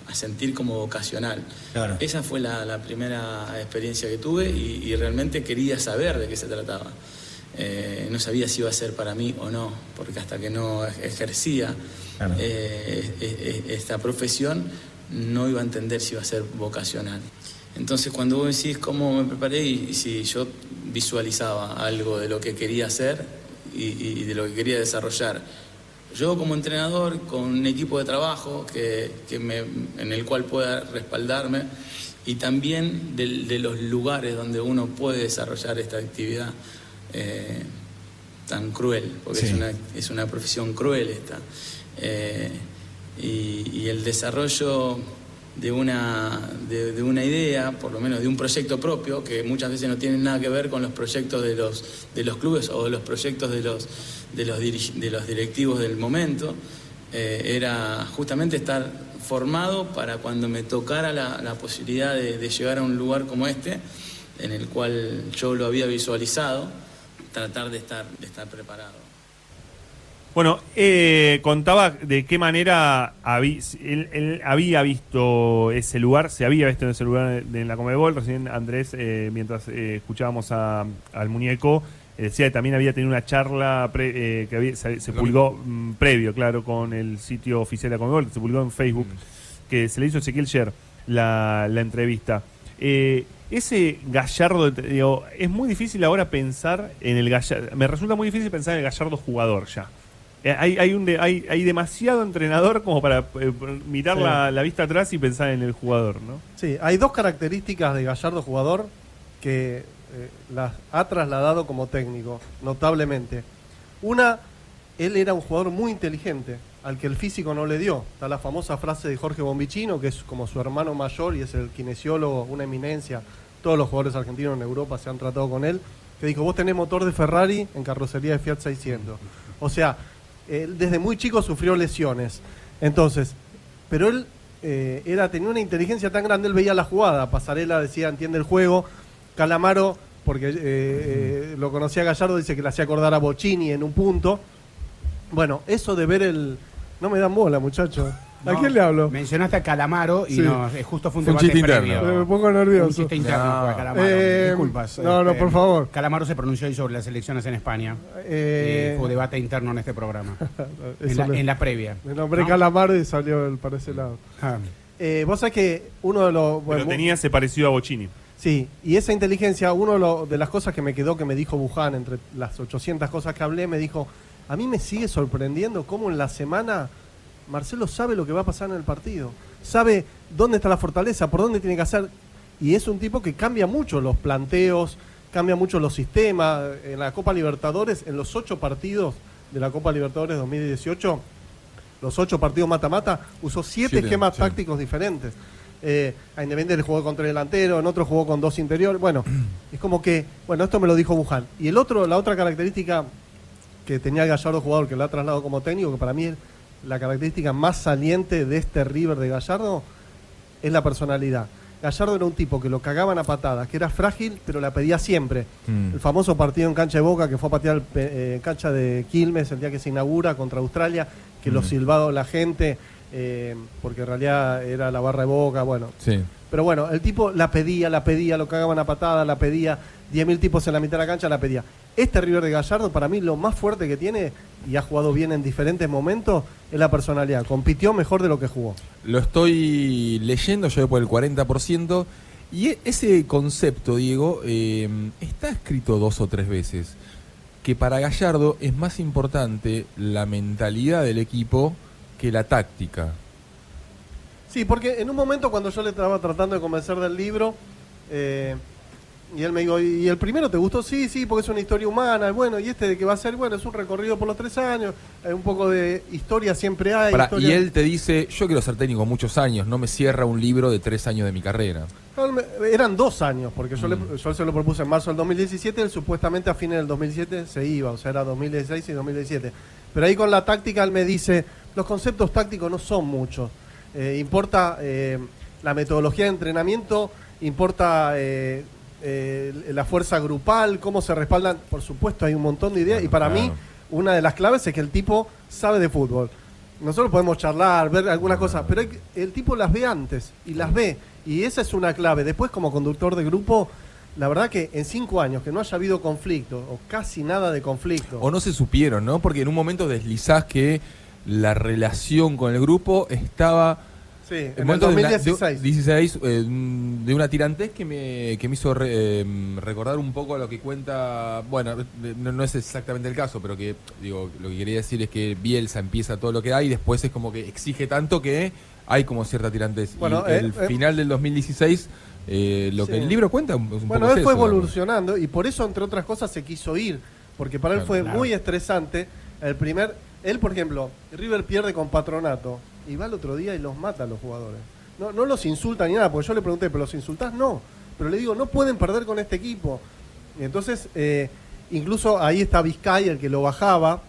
a sentir como vocacional. Claro. Esa fue la, la primera experiencia que tuve y, y realmente quería saber de qué se trataba. Eh, no sabía si iba a ser para mí o no, porque hasta que no ej- ejercía Claro. eh, e- e- esta profesión no iba a entender si iba a ser vocacional. Entonces cuando vos decís cómo me preparé y, y si yo visualizaba algo de lo que quería hacer y, y de lo que quería desarrollar, yo como entrenador con un equipo de trabajo que, que me- en el cual pueda respaldarme y también de, los lugares donde uno puede desarrollar esta actividad eh, tan cruel, porque Sí. es, una, es una profesión cruel esta. Eh, y, y el desarrollo de una, de, una idea, por lo menos de un proyecto propio, que muchas veces no tiene nada que ver con los proyectos de los, de los clubes o los proyectos de los, de los, de los directivos del momento, eh, era justamente estar formado para cuando me tocara la, la posibilidad de, de llegar a un lugar como este, en el cual yo lo había visualizado, tratar de estar, de estar preparado. Bueno, eh, contaba de qué manera habí- él, él había visto ese lugar, se había visto en ese lugar de- en la Comebol. Recién Andrés, eh, mientras eh, escuchábamos a- al muñeco, eh, decía que también había tenido una charla pre- eh, que había- se, se publicó mm, previo, claro, con el sitio oficial de la Comebol, que se publicó en Facebook, que se le hizo a Ezequiel Sher la, la entrevista. Eh, ese Gallardo, digo, es muy difícil ahora pensar en el Gallardo. Me resulta muy difícil pensar en el Gallardo jugador ya. Eh, hay, hay, un de- hay, hay demasiado entrenador como para eh, mirar Sí. la, la vista atrás y pensar en el jugador, ¿no? Sí, hay dos características de Gallardo jugador que eh, las ha trasladado como técnico, notablemente. Una, él era un jugador muy inteligente, al que el físico no le dio. Está la famosa frase de Jorge Bombicino, que es como su hermano mayor y es el kinesiólogo, una eminencia. Todos los jugadores argentinos en Europa se han tratado con él, que dijo, vos tenés motor de Ferrari en carrocería de Fiat 600. O sea, él desde muy chico sufrió lesiones. Entonces, pero él eh, era, tenía una inteligencia tan grande, él veía la jugada. Pasarela decía, entiende el juego. Calamaro, porque eh, eh, lo conocía Gallardo, dice que le hacía acordar a Bocini en un punto. Bueno, eso de ver el... No me dan bola, muchachos. ¿A No, quién le hablo? Mencionaste a Calamaro y Sí. no, eh, justo fue un Fue un debate chiste previo. interno. Me pongo nervioso. Un chiste interno No. Calamaro. Eh, Disculpas. no, no, por favor. Calamaro se pronunció hoy sobre las elecciones en España. Eh, Eh, fue debate interno en este programa. en, la, le- en la previa. Me nombré ¿No? Calamaro y salió el para ese lado. Ah. Eh, Vos sabés que uno de los... Pero bueno, tenía ese parecido a Bocini. Sí, y esa inteligencia, uno de, lo- de las cosas que me quedó que me dijo Buján, entre las 800 cosas que hablé, me dijo, a mí me sigue sorprendiendo cómo en la semana Marcelo sabe lo que va a pasar en el partido, sabe dónde está la fortaleza, por dónde tiene que hacer, y es un tipo que cambia mucho los planteos, cambia mucho los sistemas. En la Copa Libertadores, en los ocho partidos de la Copa Libertadores 2018, los ocho partidos mata-mata, usó siete, esquemas sí. tácticos diferentes. Eh, a Independiente jugó contra el delantero, en otro jugó con dos interiores. Bueno, es como que, bueno, esto me lo dijo Buján. Y el otro, la otra característica que tenía el Gallardo jugador, que lo ha trasladado como técnico, que para mí es la característica más saliente de este River de Gallardo, es la personalidad. Gallardo era un tipo que lo cagaban a patadas, que era frágil, pero la pedía siempre. Mm. El famoso partido en cancha de Boca que fue a patear pe- eh, cancha de Quilmes el día que se inaugura contra Australia, que lo Mm. silbado la gente, eh, porque en realidad era la barra de Boca, bueno. Sí. Pero bueno, el tipo la pedía, la pedía, lo cagaban a patada, la pedía, 10.000 tipos en la mitad de la cancha la pedía. Este River de Gallardo, para mí, lo más fuerte que tiene, y ha jugado bien en diferentes momentos, es la personalidad. Compitió mejor de lo que jugó. Lo estoy leyendo, yo voy por el 40%. Y e- ese concepto, Diego, eh, está escrito dos o tres veces. Que para Gallardo es más importante la mentalidad del equipo que la táctica. Sí, porque en un momento cuando yo le estaba tratando de convencer del libro, eh, y él me dijo, ¿y el primero te gustó? Sí, sí, porque es una historia humana. Bueno, ¿y este de qué va a ser? Bueno, es un recorrido por los tres años, eh, un poco de historia siempre hay. Historia- y él te dice, yo quiero ser técnico muchos años, no me cierra un libro de tres años de mi carrera. Eran dos años, porque yo, Mm. le- yo se lo propuse en marzo del 2017, él supuestamente a fines del 2017 se iba, o sea, era 2016 y 2017. Pero ahí con la táctica él me dice, los conceptos tácticos no son muchos. Eh, importa eh, la metodología de entrenamiento, importa eh, la fuerza grupal, cómo se respaldan. Por supuesto, hay un montón de ideas y para claro. mí una de las claves es que el tipo sabe de fútbol. Nosotros podemos charlar, ver algunas cosas, pero hay el tipo las ve antes y las ve. Y esa es una clave. Después, como conductor de grupo, la verdad que en cinco años que no haya habido conflicto, o casi nada de conflicto. O no se supieron, ¿no? Porque en un momento deslizás que la relación con el grupo estaba... sí, en el momento de una- de- 2016. 16, eh, de una tirantez que me, que me hizo re- eh, recordar un poco a lo que cuenta, bueno, eh, no, no es exactamente el caso, pero que digo, lo que quería decir es que Bielsa empieza todo lo que hay y después es como que exige tanto que hay como cierta tirantez. Bueno, y eh, el eh, final del 2016, eh, lo Sí. que el libro cuenta un, un Bueno, poco él fue eso, evolucionando y por eso, entre otras cosas, se quiso ir. Porque para él fue claro. muy estresante. El primer, él, por ejemplo, River pierde con Patronato y va el otro día y los mata a los jugadores. No, no los insulta ni nada, porque yo le pregunté, ¿pero los insultás? No. Pero le digo, no pueden perder con este equipo. Y entonces, eh, incluso ahí está Vizcay, el que lo bajaba.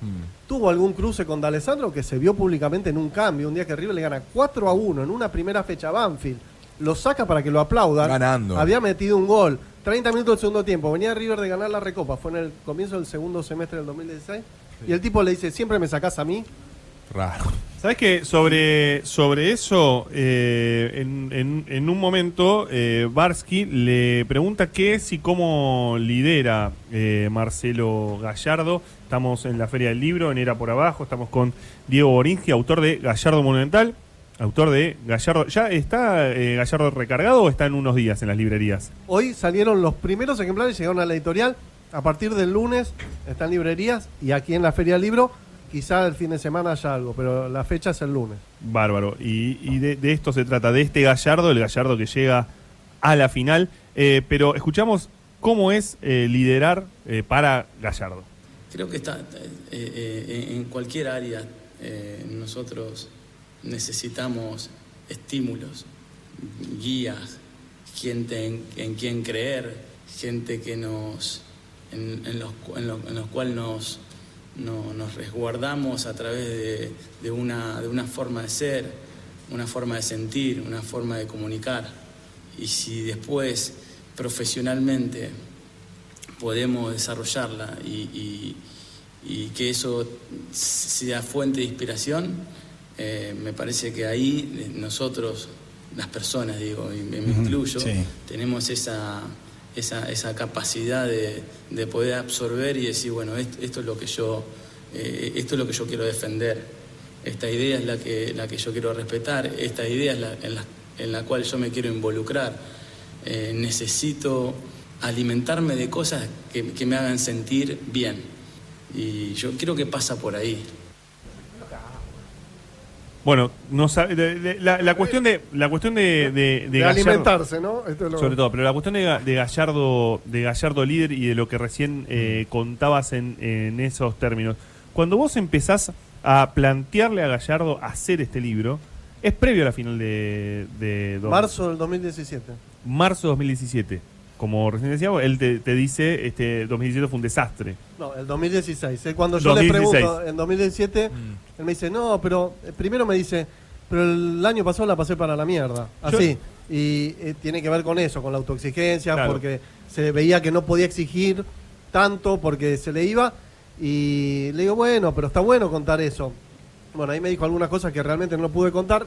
Mm. Tuvo algún cruce con D'Alessandro que se vio públicamente en un cambio. Un día que River le gana 4 a 1 en una primera fecha a Banfield. Lo saca para que lo aplaudan. Ganando. Había metido un gol. 30 minutos del segundo tiempo. Venía River de ganar la Recopa. Fue en el comienzo del segundo semestre del 2016. Y el tipo le dice, siempre me sacás a mí. Raro. ¿Sabes que sobre, sobre eso, eh, en, en- en un momento, eh, Barsky le pregunta qué es y cómo lidera eh, Marcelo Gallardo? Estamos en la Feria del Libro, en Era por Abajo, estamos con Diego Borinsky, autor de Gallardo Monumental, autor de Gallardo. ¿Ya está eh, Gallardo recargado o está en unos días en las librerías? Hoy salieron los primeros ejemplares, llegaron a la editorial. A partir del lunes están en librerías y aquí en la Feria del Libro, quizá el fin de semana haya algo, pero la fecha es el lunes. Bárbaro. Y, y de, de esto se trata, de este Gallardo, el Gallardo que llega a la final. Eh, pero escuchamos cómo es eh, liderar eh, para Gallardo. Creo que está eh, eh, en cualquier área eh, nosotros necesitamos estímulos, guías, gente en, en quien creer, gente que nos en, en los, en lo- en los cuales nos, no- nos resguardamos a través de, de una, de una forma de ser, una forma de sentir, una forma de comunicar. Y si después profesionalmente podemos desarrollarla y, y- y que eso sea fuente de inspiración, eh, me parece que ahí eh, nosotros, las personas, digo, y me, incluyo, sí. tenemos esa, esa, esa capacidad de, de poder absorber y decir, bueno, esto, esto es lo que yo, eh, esto es lo que yo quiero defender, esta idea es la que, la que yo quiero respetar, esta idea es la, en, la, en la cual yo me quiero involucrar. Eh, necesito alimentarme de cosas que, que me hagan sentir bien. Y yo creo que pasa por ahí. Bueno, no sabe- de- de- la, la cuestión de la cuestión de, de, de De, Gallardo- alimentarse, ¿no? Esto es lo- sobre todo, pero la cuestión de, Ga- de Gallardo de Gallardo líder y de lo que recién eh, contabas en, en esos términos. Cuando vos empezás a plantearle a Gallardo hacer este libro, es previo a la final de, Marzo del 2017. marzo de 2017. Como recién decíamos, él te, te dice, este 2017 fue un desastre. No, el 2016. Eh, Cuando yo 2016. le pregunto en 2017, él me dice, no, pero eh, primero me dice, pero el año pasado la pasé para la mierda. Así. Y eh, tiene que ver con eso, con la autoexigencia, Claro. porque se veía que no podía exigir tanto porque se le iba. Y le digo, bueno, pero está bueno contar eso. Bueno, ahí me dijo algunas cosas que realmente no pude contar.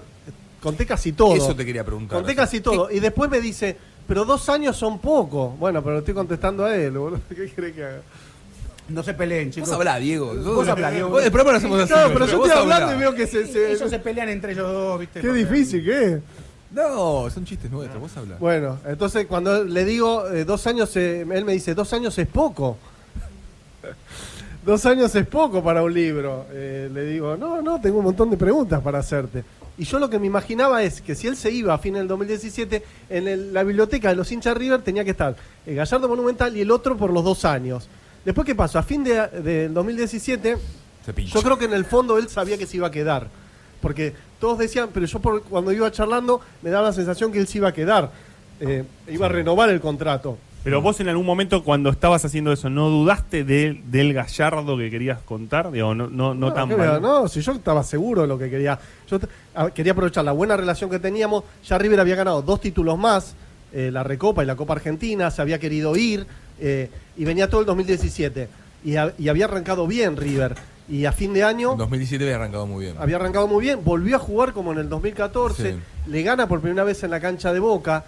Conté casi todo. Eso te quería preguntar. Conté casi todo. Y después me dice, pero dos años son poco. Bueno, pero le estoy contestando a él, boludo. ¿Qué quiere que haga? No se peleen, chicos. Vos hablá, Diego. Vos hablá, Diego. Vos- El programa lo hacemos así. Claro, pero yo vos estoy hablá. hablando y veo que se... se- Ellos se pelean entre ellos dos, ¿viste? Qué Porque- difícil que es. No, son chistes nuestros. Vos hablá. Bueno, entonces cuando le digo eh, dos años, eh, él me dice, dos años es poco. Dos años es poco para un libro. Eh, le digo, no, no, tengo un montón de preguntas para hacerte. Y yo lo que me imaginaba es que si él se iba a fin del 2017, en el- la biblioteca de los hinchas River tenía que estar el Gallardo Monumental y el otro por los dos años. Después, ¿qué pasó? A fin de- del 2017, Se pincha. yo creo que en el fondo él sabía que se iba a quedar. Porque todos decían, pero yo por- cuando iba charlando me daba la sensación que él se iba a quedar. Eh, iba a renovar el contrato. Pero vos en algún momento cuando estabas haciendo eso, ¿no dudaste de- del Gallardo que querías contar? Digo, no, no, no tan ¿qué mal. no, si yo estaba seguro de lo que quería. Yo quería aprovechar la buena relación que teníamos. Ya River había ganado dos títulos más, eh, la Recopa y la Copa Argentina, se había querido ir eh, y venía todo el 2017. Y, y había arrancado bien River. Y a fin de año En 2017 había arrancado muy bien. había arrancado muy bien, volvió a jugar como en el 2014, Sí. le gana por primera vez en la cancha de Boca.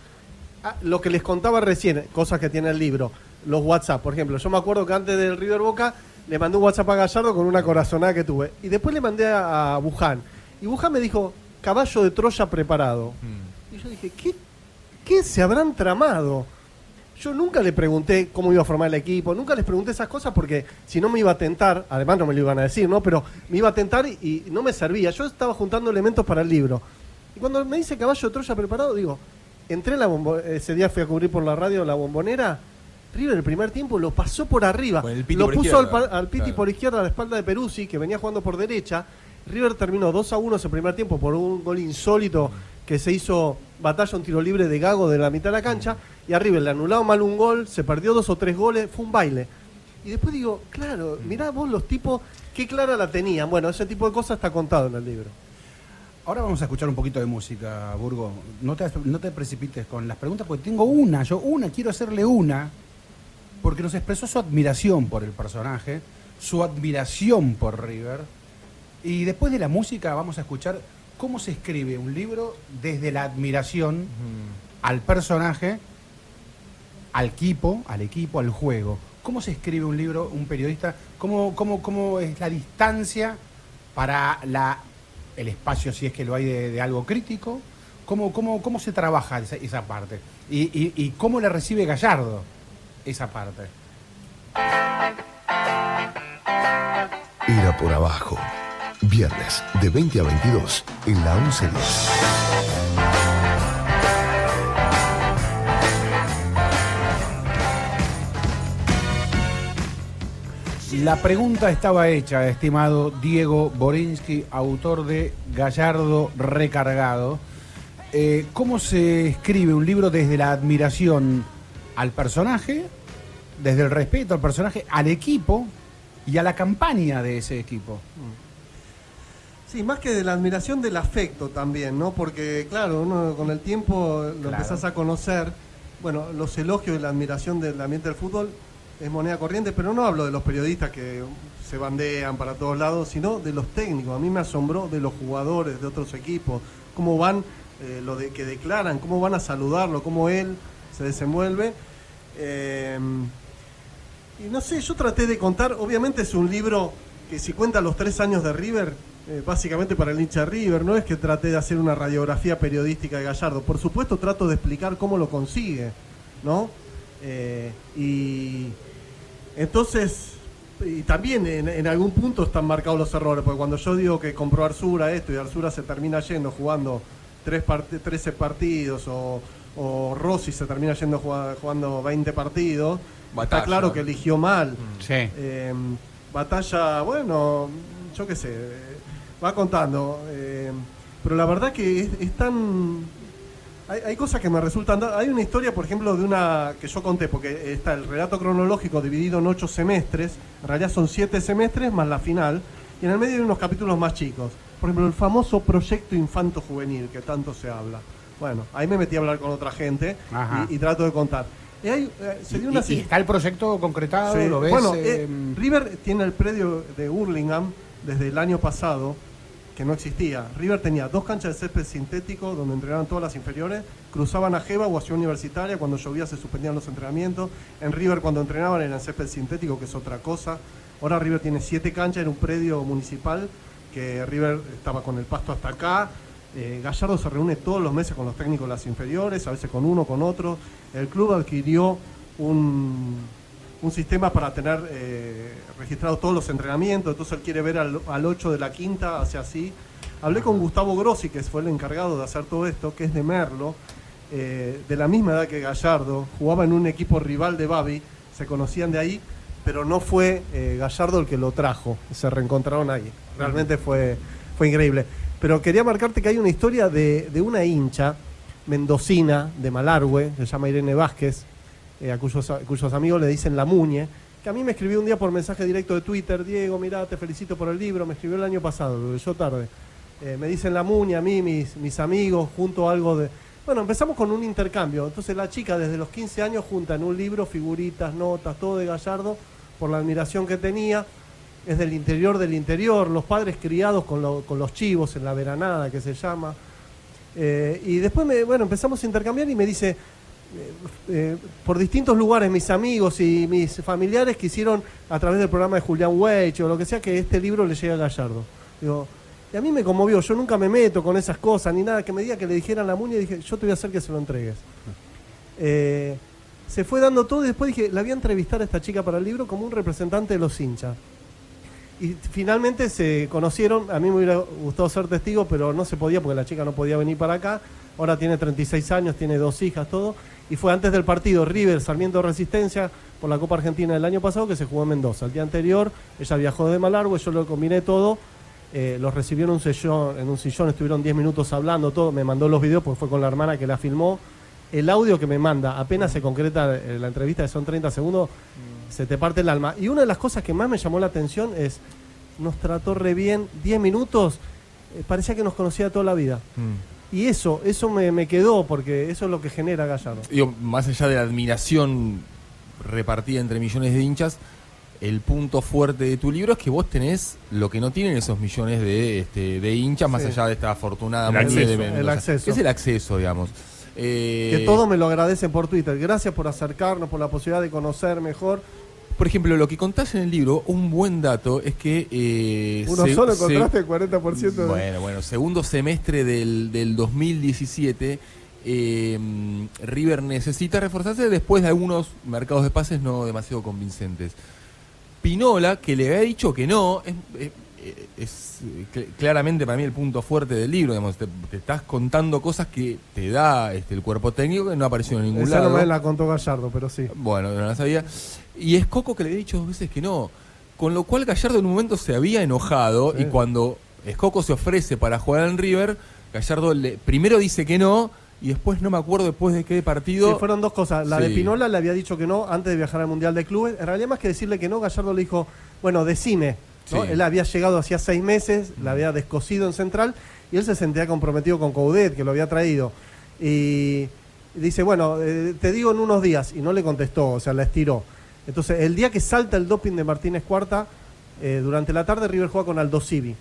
Ah, lo que les contaba recién, cosas que tiene el libro, los WhatsApp, por ejemplo, yo me acuerdo que antes del River Boca le mandé un WhatsApp a Gallardo con una corazonada que tuve. Y después le mandé a, a Buján. Y Buján me dijo, caballo de Troya preparado. Mm. Y yo dije, ¿qué, ¿qué se habrán tramado? Yo nunca le pregunté cómo iba a formar el equipo, nunca les pregunté esas cosas porque si no me iba a tentar, además no me lo iban a decir, ¿no? Pero me iba a tentar y, y no me servía. Yo estaba juntando elementos para el libro. Y cuando me dice caballo de Troya preparado, digo, entré en la bombo ese día fui a cubrir por la radio la bombonera. River el primer tiempo lo pasó por arriba. Lo por puso al, al Piti claro. por izquierda a la espalda de Peruzzi, que venía jugando por derecha. River terminó 2 a 1 ese primer tiempo por un gol insólito que se hizo batalla un tiro libre de Gago de la mitad de la cancha. Y a River le anularon mal un gol, se perdió dos o tres goles, fue un baile. Y después digo, claro, mirá vos los tipos, qué clara la tenían. Bueno, ese tipo de cosas está contado en el libro. Ahora vamos a escuchar un poquito de música, Burgo. No te, no te precipites con las preguntas, porque tengo una, yo una, quiero hacerle una, porque nos expresó su admiración por el personaje. su admiración por River. Y después de la música vamos a escuchar cómo se escribe un libro desde la admiración al personaje, al equipo, al equipo, al juego. ¿Cómo se escribe un libro, un periodista? ¿Cómo, cómo, cómo es la distancia para la, el espacio, si es que lo hay, de, algo crítico? ¿Cómo, cómo, cómo se trabaja esa, esa parte? Y, y, ¿Y cómo le recibe Gallardo esa parte? Era por abajo. Viernes de 20 a 22 en la 1110. La pregunta estaba hecha, estimado Diego Borinsky, autor de Gallardo Recargado. Eh, ¿Cómo se escribe un libro desde la admiración al personaje, desde el respeto al personaje, al equipo y a la campaña de ese equipo? Sí, más que de la admiración del afecto también, ¿no? Porque, claro, uno con el tiempo lo Claro. empezás a conocer. Bueno, los elogios y la admiración del ambiente del fútbol es moneda corriente, pero no hablo de los periodistas que se bandean para todos lados, sino de los técnicos. A mí me asombró de los jugadores de otros equipos, cómo van, eh, lo de, que declaran, cómo van a saludarlo, cómo él se desenvuelve. Eh, y no sé, yo traté de contar, obviamente es un libro que si cuenta los tres años de River, eh, básicamente para el hincha River, no es que traté de hacer una radiografía periodística de Gallardo, por supuesto trato de explicar cómo lo consigue, ¿no? Eh, y entonces, y también en, en algún punto están marcados los errores, porque cuando yo digo que compró Arsura esto y Arsura se termina yendo jugando tres part- 13 partidos o, o Rossi se termina yendo jugando, jugando 20 partidos, Batalla. está claro que eligió mal. Sí. Eh, batalla, bueno, yo qué sé, va contando. eh, pero la verdad que es, es tan... Hay, hay cosas que me resultan... Hay una historia, por ejemplo, de una que yo conté, porque está el relato cronológico dividido en ocho semestres, en realidad son siete semestres más la final, y en el medio hay unos capítulos más chicos. Por ejemplo, el famoso proyecto infanto juvenil, que tanto se habla. Bueno, ahí me metí a hablar con otra gente y, y trato de contar. Y hay, eh, se dio ¿Y- una y si- está el proyecto concretado? Sí. ¿Lo ves? Bueno, eh, eh, River tiene el predio de Hurlingham desde el año pasado, que no existía. River tenía dos canchas de césped sintético donde entrenaban todas las inferiores, cruzaban a Jeva o a Ciudad Universitaria, cuando llovía se suspendían los entrenamientos. En River cuando entrenaban era en césped sintético, que es otra cosa. Ahora River tiene siete canchas en un predio municipal, que River estaba con el pasto hasta acá. Eh, Gallardo se reúne todos los meses con los técnicos de las inferiores, a veces con uno, con otro. El club adquirió un, un sistema para tener eh, registrados todos los entrenamientos, entonces él quiere ver al, al 8 de la quinta, hacia así. Hablé con Gustavo Grossi, que fue el encargado de hacer todo esto, que es de Merlo, eh, de la misma edad que Gallardo, jugaba en un equipo rival de Babi, se conocían de ahí, pero no fue eh, Gallardo el que lo trajo, se reencontraron ahí. Realmente fue, fue increíble. Pero quería marcarte que hay una historia de, de una hincha mendocina de Malargüe, se llama Irene Vázquez, eh, a cuyos, cuyos amigos le dicen la muñe, que a mí me escribió un día por mensaje directo de Twitter, Diego, mirá, te felicito por el libro, me escribió el año pasado, lo leyó tarde. Eh, me dicen la muñe a mí, mis, mis amigos, junto a algo de... Bueno, empezamos con un intercambio. Entonces la chica desde los 15 años junta en un libro figuritas, notas, todo de Gallardo, por la admiración que tenía. Es del interior del interior, los padres criados con, lo- con los chivos en la veranada, que se llama. Eh, y después, me, bueno, empezamos a intercambiar y me dice, eh, por distintos lugares mis amigos y mis familiares quisieron, a través del programa de Julián Weich o lo que sea, que este libro le llegue a Gallardo. Digo, y a mí me conmovió, yo nunca me meto con esas cosas ni nada, que me diga que le dijeran la muña y dije, yo te voy a hacer que se lo entregues. Eh, se fue dando todo y después dije, la voy a entrevistar a esta chica para el libro como un representante de los hinchas. Y finalmente se conocieron, a mí me hubiera gustado ser testigo, pero no se podía porque la chica no podía venir para acá. Ahora tiene 36 años, tiene dos hijas, todo. Y fue antes del partido River Sarmiento Resistencia por la Copa Argentina del año pasado que se jugó en Mendoza. El día anterior ella viajó de Malargüe, yo lo combiné todo. Eh, los recibió en un, sillón, en un sillón, estuvieron 10 minutos hablando, todo. Me mandó los videos porque fue con la hermana que la filmó. El audio que me manda, apenas se concreta eh, la entrevista, que son 30 segundos, se te parte el alma. Y una de las cosas que más me llamó la atención es, nos trató re bien, 10 minutos, eh, parecía que nos conocía toda la vida. Y eso, eso me, me quedó, porque eso es lo que genera Gallardo. Digo, más allá de la admiración repartida entre millones de hinchas, el punto fuerte de tu libro es que vos tenés lo que no tienen esos millones de, este, de hinchas, más allá de esta afortunada El acceso. de Mendoza. El acceso. que Es el acceso, digamos. Eh, Que todo me lo agradecen por Twitter. Gracias por acercarnos, por la posibilidad de conocer mejor. Por ejemplo, lo que contás en el libro, un buen dato es que... eh, Uno se- solo encontraste el 40% de... Bueno, bueno, segundo semestre del, del 2017, eh, River necesita reforzarse después de algunos mercados de pases no demasiado convincentes. Pinola, que le había dicho que no, es, es- es, eh, cl- claramente para mí el punto fuerte del libro. Digamos, te, te estás contando cosas que te da este, el cuerpo técnico que no apareció en ningún Esa lado. no me la contó Gallardo, pero sí. Bueno, no la sabía. Y es Coco que le había dicho dos veces que no. Con lo cual Gallardo en un momento se había enojado Sí. y cuando Escoco se ofrece para jugar en River, Gallardo le, primero dice que no y después no me acuerdo después de qué partido. Sí, fueron dos cosas. La de Sí. Pinola le había dicho que no antes de viajar al Mundial de Clubes. En realidad, más que decirle que no, Gallardo le dijo, bueno, decime. ¿No? Sí. Él había llegado hacía seis meses, la había descosido en Central y él se sentía comprometido con Coudet, que lo había traído. Y dice, bueno, eh, te digo en unos días. Y no le contestó, o sea, la estiró. Entonces, el día que salta el doping de Martínez Cuarta, eh, durante la tarde River juega con Aldo Civi.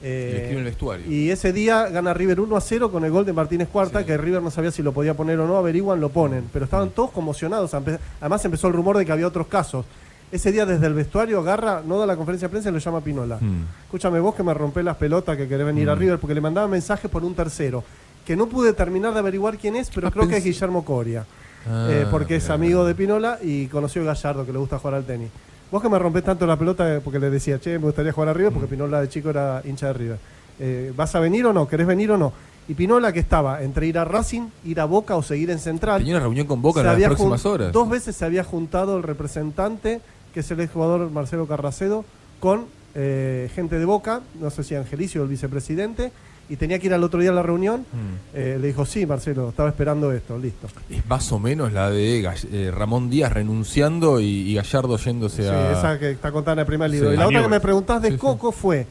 El vestuario. Y ese día gana River 1 a 0 con el gol de Martínez Cuarta, Sí. que River no sabía si lo podía poner o no, averiguan, lo ponen. Pero estaban todos conmocionados. Además empezó el rumor de que había otros casos. Ese día desde el vestuario agarra, no da la conferencia de prensa y lo llama Pinola. Mm. Escúchame vos que me rompé las pelotas que querés venir a Mm. River, porque le mandaba mensajes por un tercero, que no pude terminar de averiguar quién es, pero Ah, creo que es Guillermo Coria. Ah, Eh, porque es amigo de Pinola y conoció a Gallardo, que le gusta jugar al tenis. Vos que me rompés tanto la pelota eh, porque le decía, che, me gustaría jugar a River, Mm. porque Pinola de chico era hincha de River. Eh, ¿Vas a venir o no? ¿Querés venir o no? Y Pinola que estaba entre ir a Racing, ir a Boca o seguir en Central. Tenía una reunión con Boca en las próximas horas. Dos veces se había juntado el representante, que es el exjugador Marcelo Carracedo, con eh, gente de Boca, no sé si Angelicio el vicepresidente, y tenía que ir al otro día a la reunión. Mm. Eh, le dijo, sí, Marcelo, estaba esperando esto, listo. Es más o menos la de Gall- eh, Ramón Díaz renunciando y, y Gallardo yéndose Sí, a... esa que está contada en el primer libro. Sí. y la otra que me preguntás de Sí, sí. Coco fue,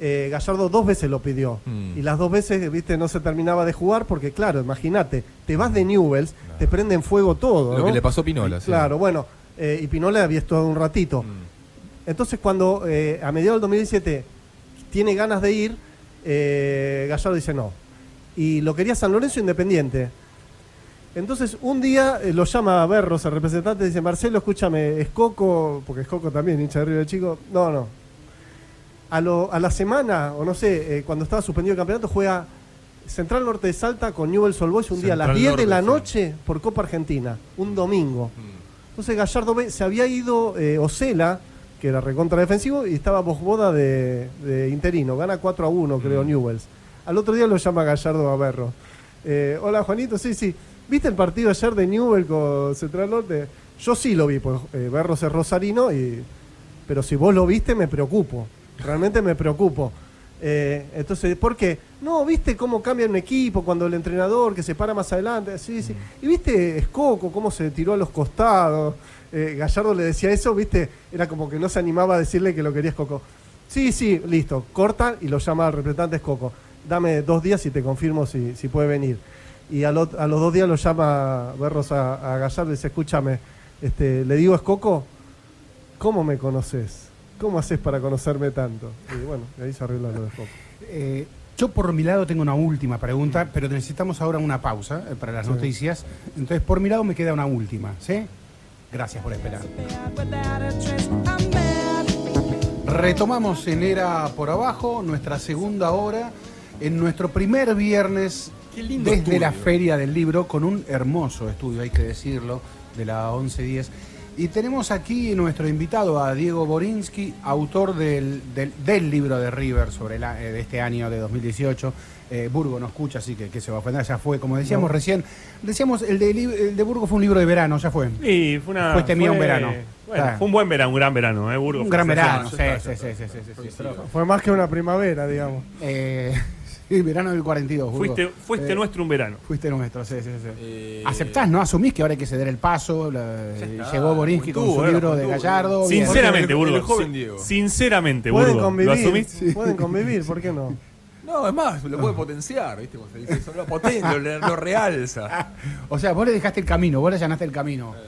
eh, Gallardo dos veces lo pidió. Mm. Y las dos veces, viste, no se terminaba de jugar porque, claro, imagínate, te vas de Newells, te prenden fuego todo. Lo ¿no? que le pasó a Pinola. sí. Claro, bueno, eh, y Pinola había estado un ratito. Mm. Entonces cuando eh, a mediados del 2017 tiene ganas de ir, eh, Gallardo dice no. Y lo quería San Lorenzo Independiente. Entonces un día eh, lo llama a Berros, el representante, y dice, Marcelo, escúchame, es Coco, porque es Coco también, hincha de River Chico. No, no. A, lo- a la semana, o no sé, cuando estaba suspendido el campeonato, juega Central Norte de Salta con Newell's Old Boys un día a las Central 10 de la sí. noche por Copa Argentina, un domingo. Mm. Entonces Gallardo ve- se había ido eh, Ocela, que era recontra defensivo, y estaba Bosboda de, de interino. Gana 4 a 1, creo, Mm. Newells. Al otro día lo llama Gallardo a Berro. Eh, Hola, Juanito, sí, sí. ¿Viste el partido ayer de Newell con Central Norte? Yo sí lo vi, pues eh, Berros es rosarino, y, pero si vos lo viste, me preocupo. Realmente me preocupo. Eh, entonces, ¿por qué? No, ¿viste cómo cambia un equipo cuando el entrenador que se para más adelante? Sí, sí. Y viste Escoco, cómo se tiró a los costados. Eh, Gallardo le decía eso, ¿viste? Era como que no se animaba a decirle que lo quería Escoco. Sí, sí, listo. Corta y lo llama al representante Escoco. Dame dos días y te confirmo si, si puede venir. Y a, lo- a los dos días lo llama Berros a, a Gallardo y dice, escúchame, este, le digo Escoco, ¿cómo me conoces? ¿Cómo haces para conocerme tanto? Y bueno, y ahí se arregla lo de. Eh, yo por mi lado tengo una última pregunta, pero necesitamos ahora una pausa eh, para las Sí. noticias. Entonces, por mi lado me queda una última, ¿sí? Gracias por esperar. Retomamos en Era por Abajo, nuestra segunda hora, en nuestro primer viernes Qué lindo desde estudio. la Feria del Libro, con un hermoso estudio, hay que decirlo, de la 1110. Y tenemos aquí nuestro invitado a Diego Borinsky, autor del, del, del libro de River sobre la- eh, de este año de 2018. Eh, Burgo no escucha, así que, que se va a ofender, ya fue, como decíamos No. recién. Decíamos, el de, el de Burgo fue un libro de verano, ya fue. Y fue una. Fuiste mío un verano. Bueno, fue un buen verano, un gran verano, ¿eh, Burgos? Un gran Fue verano, sí, sí, sí, sí, sí, sí, sí, sí. Fue más que una primavera, digamos. Eh, sí, verano del 42, Burgo. Fuiste, fuiste Eh, nuestro un verano. Fuiste nuestro, sí, sí, sí. Eh, Aceptás, ¿no? Asumís que ahora hay que ceder el paso. la- está, llegó Borinsky con su libro de Gallardo. Sinceramente, el Burgos. joven sin- Diego. Sinceramente, Pueden Burgos. ¿Lo convivir, pueden convivir, ¿por qué no? No, es más, lo puede potenciar, ¿viste? Cuando se dice eso, lo potencia, lo, lo realza. O sea, vos le dejaste el camino, vos le allanaste el camino. Eh,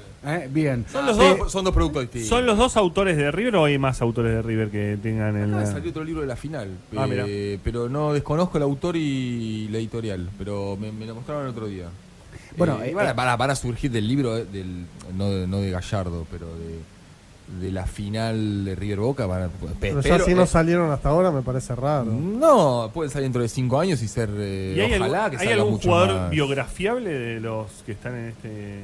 Bien. Son los Eh, dos, Son dos productos distintos. ¿Son los dos autores de River o hay más autores de River que tengan el. Salir otro libro de la final, Ah, eh, pero no desconozco el autor y la editorial, pero me, me lo mostraron el otro día. Bueno, Eh, eh, van, a, eh. van a- van a surgir del libro, eh, del, no, de, no de Gallardo, pero de, de la final de River Boca. Van a, pe- Pero ya si no eh, salieron hasta ahora me parece raro. no, pueden salir dentro de cinco años y ser. eh, ¿Y hay, ojalá algún, que ¿hay algún mucho jugador más. biografiable de los que están en este.?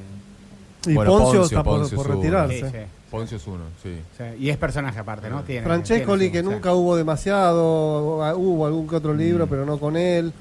Y Bueno, Poncio, Poncio, está por- Poncio retirarse. Sí, sí, Poncio es uno, sí. sí. Y es personaje aparte, ¿no? Tiene, Francescoli, tiene que nunca hubo demasiado, hubo algún que otro Mm. libro, pero no con él.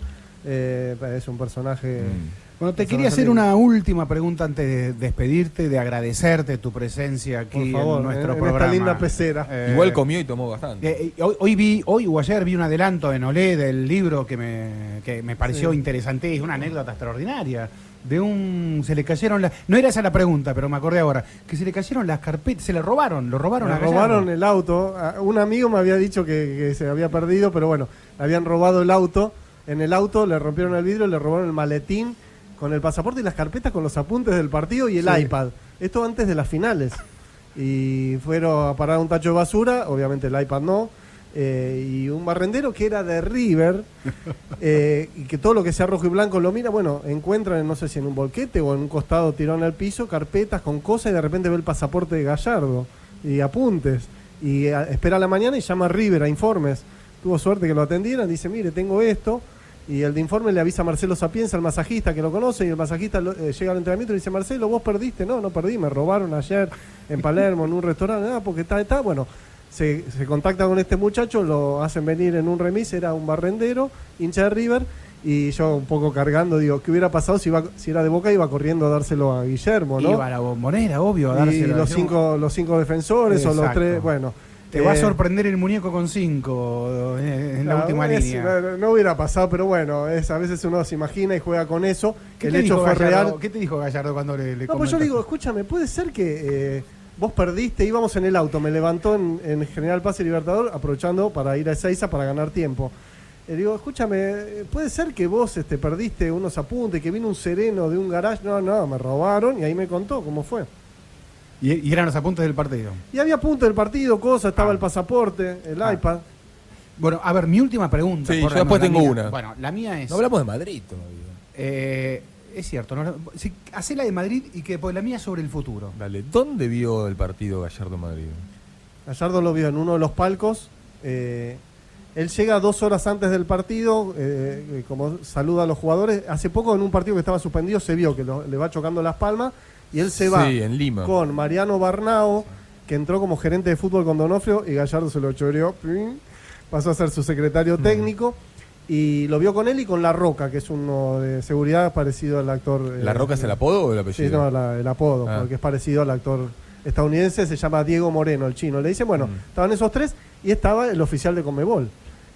Eh, es un personaje. Mm. Bueno, te quería hacer libre. una última pregunta antes de despedirte, de agradecerte tu presencia aquí Por favor, en nuestro en- en programa. esta linda pecera. Eh, Igual comió y tomó bastante. eh, eh, hoy, hoy vi, hoy o ayer vi un adelanto en Olé del libro que me, que me pareció Sí. interesante, es una anécdota extraordinaria. De un. Se le cayeron las. No era esa la pregunta, pero me acordé ahora. Que se le cayeron las carpetas, se le robaron, lo robaron Gallardo. robaron el auto. Ah, Un amigo me había dicho que, que se había perdido, pero bueno, le habían robado el auto. En el auto le rompieron el vidrio, le robaron el maletín con el pasaporte y las carpetas con los apuntes del partido y el Sí. iPad. Esto antes de las finales. Y fueron a parar un tacho de basura, obviamente el iPad no. Eh, y un barrendero que era de River eh, y que todo lo que sea rojo y blanco lo mira, bueno, encuentran, no sé si en un bolquete o en un costado tirado en el piso, carpetas con cosas y de repente ve el pasaporte de Gallardo y apuntes. Y a- espera a la mañana y llama a River a informes. Tuvo suerte que lo atendieran, dice, mire, tengo esto. Y el de informe le avisa a Marcelo Sapienza, el masajista que lo conoce, y el masajista lo- eh, llega al entrenamiento y dice, Marcelo, vos perdiste. No, no perdí, me robaron ayer en Palermo, en un restaurante. Ah, porque está, está. Bueno, se, se contacta con este muchacho, lo hacen venir en un remis, era un barrendero, hincha de River, y yo un poco cargando, digo, ¿qué hubiera pasado si, iba, si era de Boca? Iba corriendo a dárselo a Guillermo, ¿no? Iba a la bombonera, obvio, a y dárselo. los cinco, los cinco defensores o los tres, bueno. Te va a eh, sorprender el muñeco con cinco eh, en la última es- línea. No, no hubiera pasado, pero bueno, es, a veces uno se imagina y juega con eso. ¿Qué el te hecho dijo fue Gallardo? real. ¿Qué te dijo Gallardo cuando le, le No, pues yo digo, escúchame, puede ser que eh, vos perdiste, íbamos en el auto, me levantó en, en General Paz y Libertador, aprovechando para ir a Ezeiza para ganar tiempo. Le digo, escúchame, eh, puede ser que vos este, perdiste unos apuntes, que vino un sereno de un garage. No, no, me robaron y ahí me contó cómo fue. Y, y eran los apuntes del partido. Y había puntos del partido, cosas, estaba Ah. el pasaporte, el Ah. iPad. Bueno, a ver, mi última pregunta. Sí, por- yo después tengo mía- una. Bueno, la mía es. No hablamos de Madrid todavía. eh, es cierto, no, hacé la de Madrid y que pues, la mía es sobre el futuro. Dale, ¿dónde vio el partido Gallardo Madrid? Gallardo lo vio en uno de los palcos. eh, él llega dos horas antes del partido, eh, eh, como saluda a los jugadores. Hace poco en un partido que estaba suspendido se vio que lo- le va chocando las palmas y él se va Sí, en Lima. con Mariano Barnao, que entró como gerente de fútbol con Donofrio y Gallardo se lo choreó. Pasó a ser su secretario técnico. Y lo vio con él y con La Roca, que es uno de seguridad parecido al actor. ¿La eh, Roca es el apodo o el Sí, apellido? no, la- el apodo, Ah. porque es parecido al actor estadounidense, se llama Diego Moreno, el chino. Le dicen, bueno, Mm. estaban esos tres y estaba el oficial de Conmebol.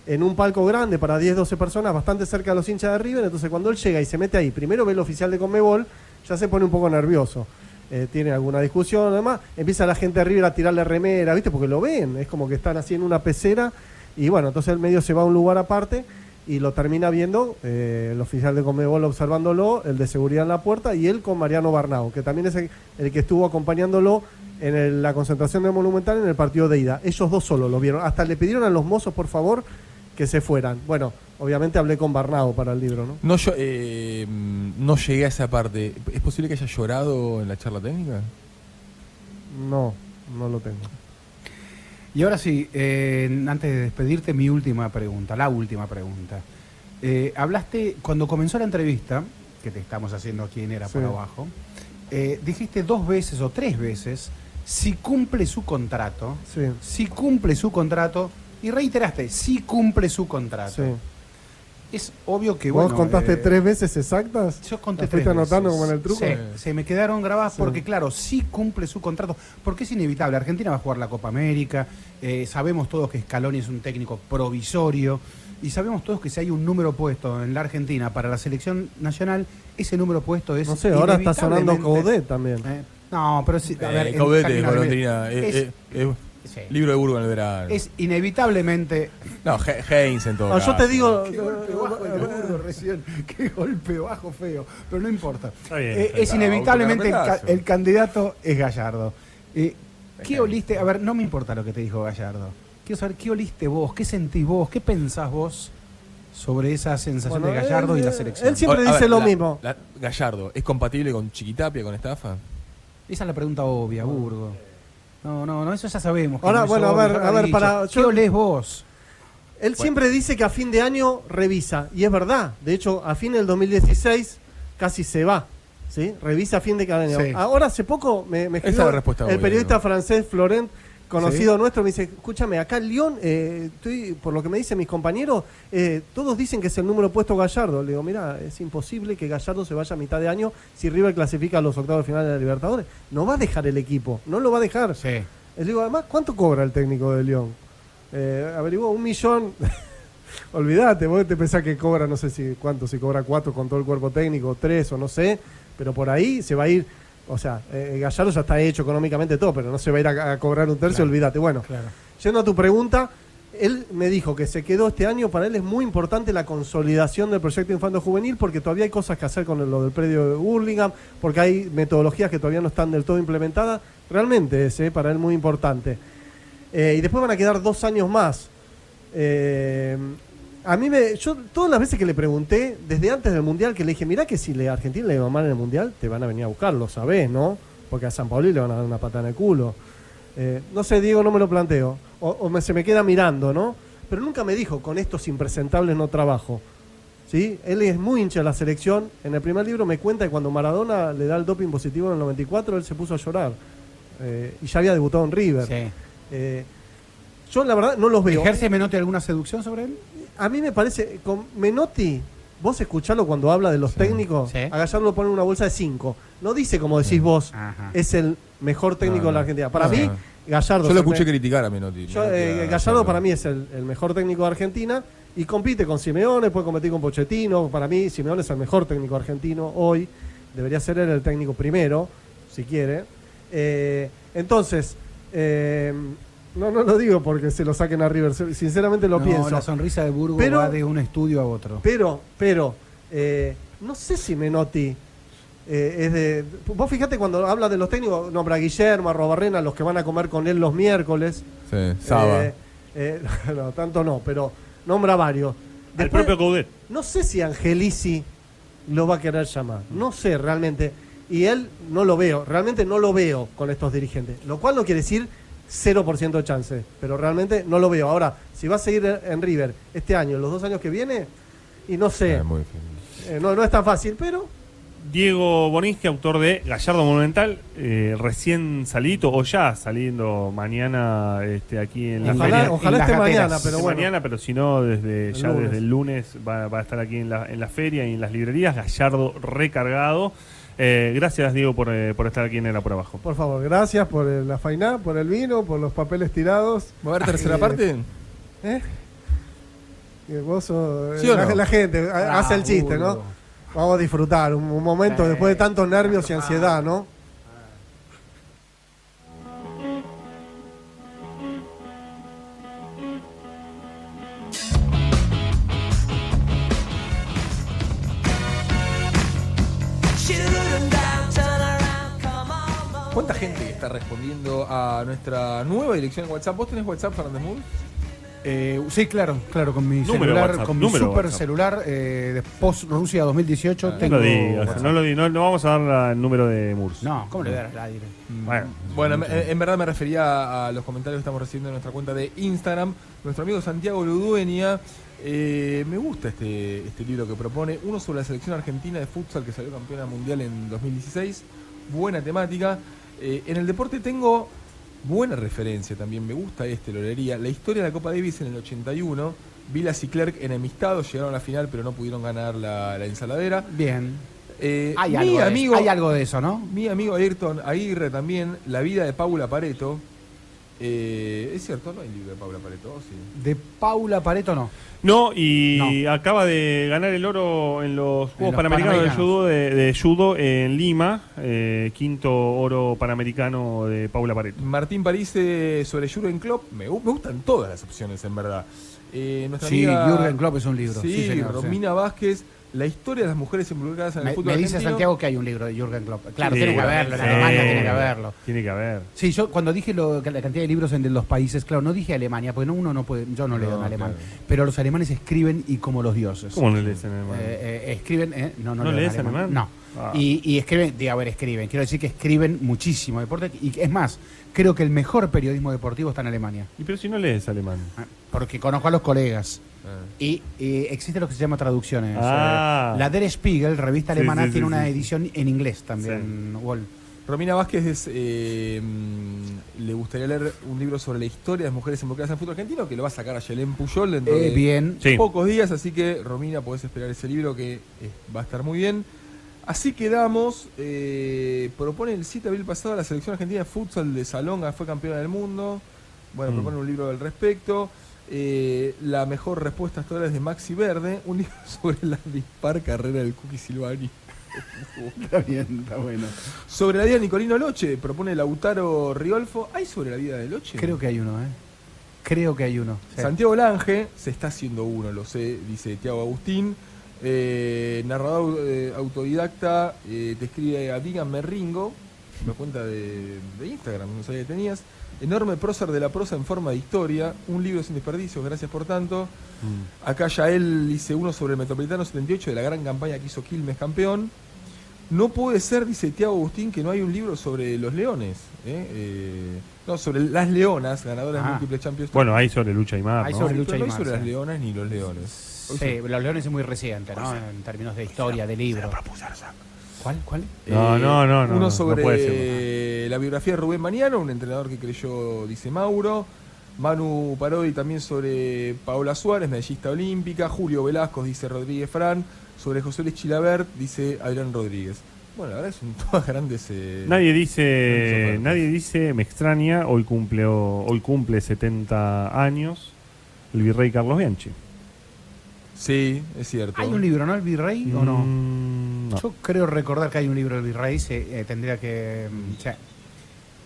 En un palco grande para 10, 12 personas, bastante cerca de los hinchas de River. Entonces, cuando él llega y se mete ahí, primero ve el oficial de Conmebol, ya se pone un poco nervioso. Eh, tiene alguna discusión, además, empieza la gente de River a tirarle remera, ¿viste? Porque lo ven, es como que están así en una pecera. Y bueno, entonces el medio se va a un lugar aparte y lo termina viendo eh, el oficial de Conmebol observándolo, el de seguridad en la puerta y él con Mariano Barnao, que también es el, el que estuvo acompañándolo en el- la concentración de Monumental en el partido de ida. Ellos dos solo lo vieron. Hasta le pidieron a los mozos, por favor, que se fueran. Bueno, obviamente hablé con Barnao para el libro, ¿no? No, yo, eh, no llegué a esa parte. ¿Es posible que haya llorado en la charla técnica? No, no lo tengo. Y ahora sí, eh, antes de despedirte, mi última pregunta, la última pregunta. Eh, hablaste, cuando comenzó la entrevista, que te estamos haciendo aquí en Era por Sí. Abajo, eh, dijiste dos veces o tres veces si cumple su contrato, Sí, si cumple su contrato, y reiteraste, si cumple su contrato. sí. Es obvio que ¿Vos bueno, contaste eh, tres veces exactas? Yo conté ¿Las tres fuiste anotando veces. como en el truco? Sí, se me quedaron grabadas Sí. porque, claro, sí cumple su contrato. Porque es inevitable. Argentina va a jugar la Copa América. eh, sabemos todos que Scaloni es un técnico provisorio. Y sabemos todos que si hay un número puesto en la Argentina para la selección nacional, ese número puesto es. No sé, ahora está sonando Coudet también. Eh, no, pero sí. A ver, es- Sí. Libro de Burgo en el verano. Es inevitablemente. No, He- Heinz en todo No, yo te digo, Qué golpe bajo el burdo recién. Qué golpe bajo feo. Pero no importa. Está bien, Eh, es inevitablemente el, ca- Autocarpetazo. el candidato es Gallardo. Eh, ¿Qué oliste? A ver, no me importa lo que te dijo Gallardo. Quiero saber qué oliste vos, qué sentís vos, qué pensás vos sobre esa sensación Bueno, de Gallardo él- y la selección. él siempre ver, dice lo la- mismo. la- Gallardo, ¿es compatible con Chiquitapia, con Estafa? Esa es la pregunta obvia, Burgo. No, no, no, eso ya sabemos. Ahora, no bueno, a ver, a ver, para- ¿Qué yo- olés vos? Él siempre dice que a fin de año revisa, y es verdad. De hecho, a fin del 2016 casi se va. ¿sí? Revisa a fin de cada año. Sí. Ahora, hace poco me, me escribió la respuesta el periodista ¿no? francés Florent, conocido nuestro, me dice, escúchame, acá en Lyon, eh, estoy, por lo que me dicen mis compañeros, eh, todos dicen que es el número puesto Gallardo. Le digo, mira, es imposible que Gallardo se vaya a mitad de año si River clasifica a los octavos de final de la Libertadores. No va a dejar el equipo, no lo va a dejar. Sí. Le digo, además, ¿cuánto cobra el técnico de León? Eh, averiguó un millón. Olvídate, vos te pensás que cobra, no sé si cuánto, si cobra cuatro con todo el cuerpo técnico, tres o no sé, pero por ahí se va a ir. O sea, eh, Gallardo ya está hecho económicamente todo, pero no se va a ir a, a cobrar un tercio, Claro. olvídate. Bueno, Claro. yendo a tu pregunta, él me dijo que se quedó este año, para él es muy importante la consolidación del proyecto Infanto Juvenil, porque todavía hay cosas que hacer con lo del predio de Burlingame, porque hay metodologías que todavía no están del todo implementadas. Realmente es eh, para él muy importante. Eh, y después van a quedar dos años más. Eh, a mí me. Yo, todas las veces que le pregunté, desde antes del mundial, que le dije, mirá que si le, Argentina le va mal en el mundial, te van a venir a buscar, lo sabés, ¿no? Porque a San Pauli le van a dar una patada en el culo. Eh, no sé, Diego, no me lo planteo. O, o me- se me queda mirando, ¿no? Pero nunca me dijo, con estos impresentables no trabajo. ¿Sí? Él es muy hincha de la selección. En el primer libro me cuenta que cuando Maradona le da el doping positivo en el 94, él se puso a llorar. Eh, y ya había debutado en River. Sí. Eh, yo la verdad no los veo. ¿Ejerce Menotti alguna seducción sobre él? A mí me parece, con Menotti, vos escuchalo cuando habla de los técnicos, Sí. a Gallardo lo pone en una bolsa de 5. No dice como decís vos, Ajá. es el mejor técnico No, de la. Argentina. Para No, mí, no. Gallardo... Yo lo escuché me- criticar a Menotti. yo, Menotti eh, a Gallardo para mí es el, el mejor técnico de Argentina y compite con Simeone, puede competir con Pochettino. Para mí, Simeone es el mejor técnico argentino hoy. Debería ser él el técnico primero, si quiere. Eh, entonces, eh, no, no lo digo porque se lo saquen a River, sinceramente lo No, pienso. La sonrisa de Burgo Pero- va de un estudio a otro. Pero, pero, eh, no sé si Menotti eh, es de. Vos fíjate cuando habla de los técnicos, nombra a Guillermo, a Robarrena, los que van a comer con él los miércoles. Sí, Saba. Eh, eh, no, tanto no, pero nombra varios. Después, propio Coudet. no sé si Angelici lo va a querer llamar. No sé realmente. Y él no lo veo, realmente no lo veo con estos dirigentes. Lo cual no quiere decir 0% de chance, pero realmente no lo veo. Ahora, si va a seguir en River este año, los dos años que viene, y no sé, Eh, muy difícil. eh, no, no es tan fácil, pero Diego Boninsky, autor de Gallardo Monumental, eh, recién salido o ya saliendo mañana este, aquí en la ojalá, feria. ojalá en esté mañana, pero bueno. mañana, pero si no, desde El ya lunes. desde el lunes va, va a estar aquí en la, en la feria y en las librerías. Gallardo recargado. Eh, gracias, Diego, por, eh, por estar aquí en Era por Abajo. Por favor, gracias por el- la faina, por el vino, por los papeles tirados. ¿Va a haber tercera Eh, parte? ¿Eh? Vos sos- ¿Sí o la, no? la gente Ah, hace el chiste, ¿no? Vamos a disfrutar un, un momento Sí. después de tantos nervios y ansiedad, ¿no? Está respondiendo a nuestra nueva dirección en WhatsApp? ¿Vos tenés WhatsApp, Fernández Moore? Eh, sí, claro, claro, con mi Número celular, WhatsApp, con mi super WhatsApp. celular eh, de post Rusia 2018 No tengo lo WhatsApp. no, lo di- no- no vamos a dar la- el número de Murs. No, ¿cómo le voy a dar al aire? Bueno, Bueno, en, en verdad me refería a los comentarios que estamos recibiendo en nuestra cuenta de Instagram. Nuestro amigo Santiago Ludueña. eh, me gusta este, este libro que propone. Uno sobre la selección argentina de futsal que salió campeona mundial en 2016. Buena temática. Eh, en el deporte tengo buena referencia también. Me gusta este, lo leería. La historia de la Copa Davis en el 81. Vilas y Clerc enemistados llegaron a la final pero no pudieron ganar la, la ensaladera. Bien. Eh, Hay mi algo, de amigo, eso, hay algo de eso, ¿no? mi amigo Ayrton Aguirre también, La vida de Paula Pareto. Eh, es cierto, no hay libro de Paula Pareto, sí. De Paula Pareto no. No, y acaba de ganar el oro en los Juegos los Panamericanos de judo, de, de judo en Lima, eh, quinto oro panamericano de Paula Pareto. Martín París eh, sobre Jürgen Klopp. Me, me gustan todas las opciones, en verdad. Eh, nuestra Sí, amiga- Jürgen Klopp es un libro. Sí, Sí, señor, Romina Vázquez, la historia de las mujeres involucradas en el Me, fútbol me dice argentino. Santiago que hay un libro de Jürgen Klopp. Claro, Sí, tiene que haberlo, en sí. Alemania tiene que haberlo. Tiene que haber. Sí, yo cuando dije lo- la cantidad de libros en de los países, claro, no dije Alemania, porque no, uno no puede, yo no, leo en alemán, claro. pero los alemanes escriben y como los dioses. ¿Cómo no lees en alemán? Eh, eh, escriben, eh, no, no, ¿No leo en lees alemán? No. Ah. Y, y escriben, digo, a ver, escriben. Quiero decir que escriben muchísimo deporte. Y es más, creo que el mejor periodismo deportivo está en Alemania. Y pero si no lees alemán. Ah, Porque conozco a los colegas. Ah. Y, y existe lo que se llama traducciones. Ah. Eh, La Der Spiegel, revista Sí, alemana, sí, sí, tiene una sí. edición en inglés también. Wall. Romina Vázquez es, eh, mm, le gustaría leer un libro sobre la historia de las mujeres involucradas en el fútbol argentino que lo va a sacar a Yelén Puyol dentro Eh, de bien. Sí. pocos días, así que Romina podés esperar ese libro que eh, va a estar muy bien. Así quedamos, eh, propone el 7 de abril pasado la selección argentina de futsal de Salonga fue campeona del mundo. Bueno, Mm. propone un libro al respecto. Eh, la mejor respuesta hasta ahora es de Maxi Verde, un libro sobre la dispar carrera del Cookie Silvani. Está bien, está bueno. Sobre la vida de Nicolino Loche, propone Lautaro Riolfo. ¿Hay sobre la vida de Loche? Creo que hay uno, ¿eh? Creo que hay uno. sí. Santiago Lange se está haciendo uno, lo sé, dice Tiago Agustín. Eh, narrador eh, autodidacta, te escribe a Díganme Ringo, una cuenta de, de Instagram, no sabía que tenías. Enorme prócer de la prosa en forma de historia, un libro sin desperdicios, gracias por tanto. Acá ya él dice uno sobre el Metropolitano 78 de la gran campaña que hizo Quilmes campeón. No puede ser, dice Tiago Agustín, que no hay un libro sobre los leones. ¿eh? Eh, no, sobre las leonas, ganadoras de Ah. múltiples Champions. Bueno, hay sobre lucha y mar, Hay ¿no? sobre Sí, lucha pero y no hay sobre sí. las leonas ni los leones. Sí, Los Leones es muy reciente, ¿no? En términos de historia, de libro. ¿Cuál? ¿Cuál? No, no, no, no, Uno no sobre puede la biografía de Rubén Maniano, un entrenador que creyó, dice Mauro. Manu Parodi también sobre Paola Suárez, medallista olímpica. Julio Velasco, dice Rodríguez Fran. Sobre José Luis Chilabert, dice Adrián Rodríguez. Bueno, la verdad son todas grandes. eh, Nadie dice, nadie dice, me extraña, hoy cumple, hoy cumple 70 años el virrey Carlos Bianchi. Sí, es cierto. ¿Hay un libro, no? ¿El Virrey o no? Mm, no. Yo creo recordar que hay un libro del Virrey. sí, eh, tendría que. mm, sí.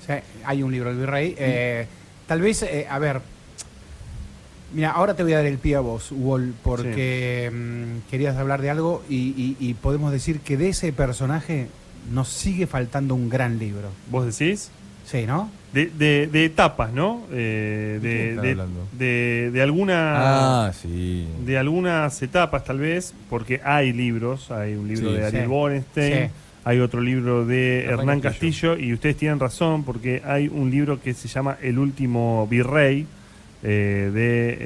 Sí, hay un libro del Virrey. Eh, tal vez, eh, a ver. Mira, ahora te voy a dar el pie a vos, Wall, porque mm, querías hablar de algo y, y- y podemos decir que de ese personaje nos sigue faltando un gran libro. ¿Vos decís? Sí, ¿no? De, de, de etapas, ¿no? Eh, ¿De de, de, hablando? de, de alguna... Ah, sí. de algunas etapas tal vez, porque hay libros, hay un libro Sí, de Ariel sí. Borenstein, Sí. hay otro libro de Hernán Hernán Castillo. Castillo. y ustedes tienen razón, porque hay un libro que se llama El último virrey, eh, de,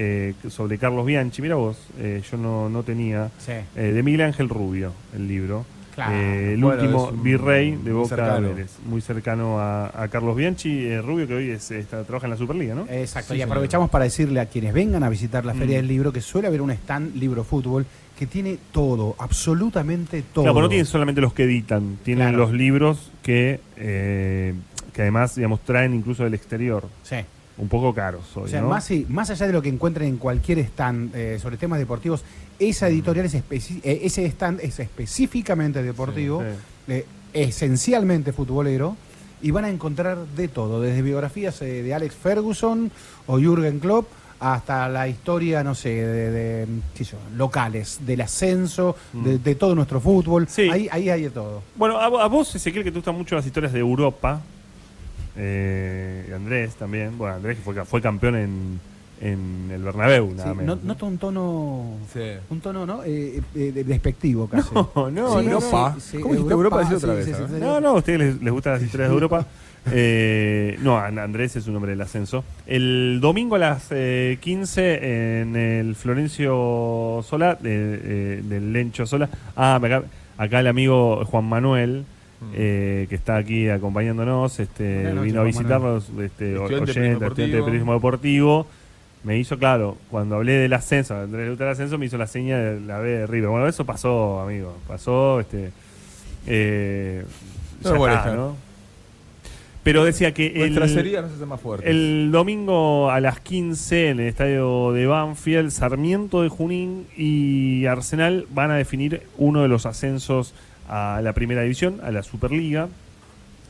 eh, sobre Carlos Bianchi, mira vos, eh, yo no, no tenía, Sí. eh, de Miguel Ángel Rubio, el libro. Claro. Eh, el Bueno, último un- virrey de muy Boca cercano. Vélez, muy cercano a, a Carlos Bianchi, eh, Rubio que hoy es, está, trabaja en la Superliga, ¿no? Exacto, Sí, y señor. aprovechamos para decirle a quienes vengan a visitar la Feria Mm. del Libro que suele haber un stand Libro Fútbol que tiene todo, absolutamente todo. Claro, pero no tienen solamente los que editan, tienen Claro. los libros que, eh, que además, digamos, traen incluso del exterior. Sí. Un poco caros hoy, O sea, ¿no? más, más allá de lo que encuentren en cualquier stand eh, sobre temas deportivos, esa editorial es eh, ese stand es específicamente deportivo, Sí. eh, esencialmente futbolero, y van a encontrar de todo, desde biografías de Alex Ferguson o Jürgen Klopp hasta la historia, no sé, de, yo, locales, del ascenso, de, de todo nuestro fútbol. Mm. Sí. Ahí, ahí hay de todo. Bueno, a, a vos, Ezequiel, que te gustan mucho las historias de Europa, eh, y Andrés también, bueno, Andrés que fue, ca- fue campeón en, en el Bernabéu, Sí, nada no- menos. Nota un tono... Sí. Un tono, ¿no? Eh, eh, de- despectivo casi. No, no, Sí, no. Europa. sí, sí, ¿Cómo dijiste Europa? Decilo otra sí, vez, sí, a sí, ver. sí. No, no, a ustedes les, les gustan las historias de Europa. Eh, no, An- Andrés es un hombre del ascenso. El domingo a las eh, 15 en el Florencio Sola, de- eh, del Lencho Sola. Ah, acá, acá el amigo Juan Manuel, eh, que está aquí acompañándonos, este, noches, vino a visitarnos, este, Estudiante de oyente, periodismo estudiante de deportivo. periodismo deportivo. Me hizo, claro, cuando hablé del ascenso, Andrés le gusta el ascenso, me hizo la seña de la B de River. Bueno, eso pasó, amigo. Pasó, este. Eh, No ya me está, molesta. ¿no? Pero decía que el, nos más el domingo a las 15 en el estadio de Banfield, Sarmiento de Junín y Arsenal van a definir uno de los ascensos a la primera división, a la Superliga.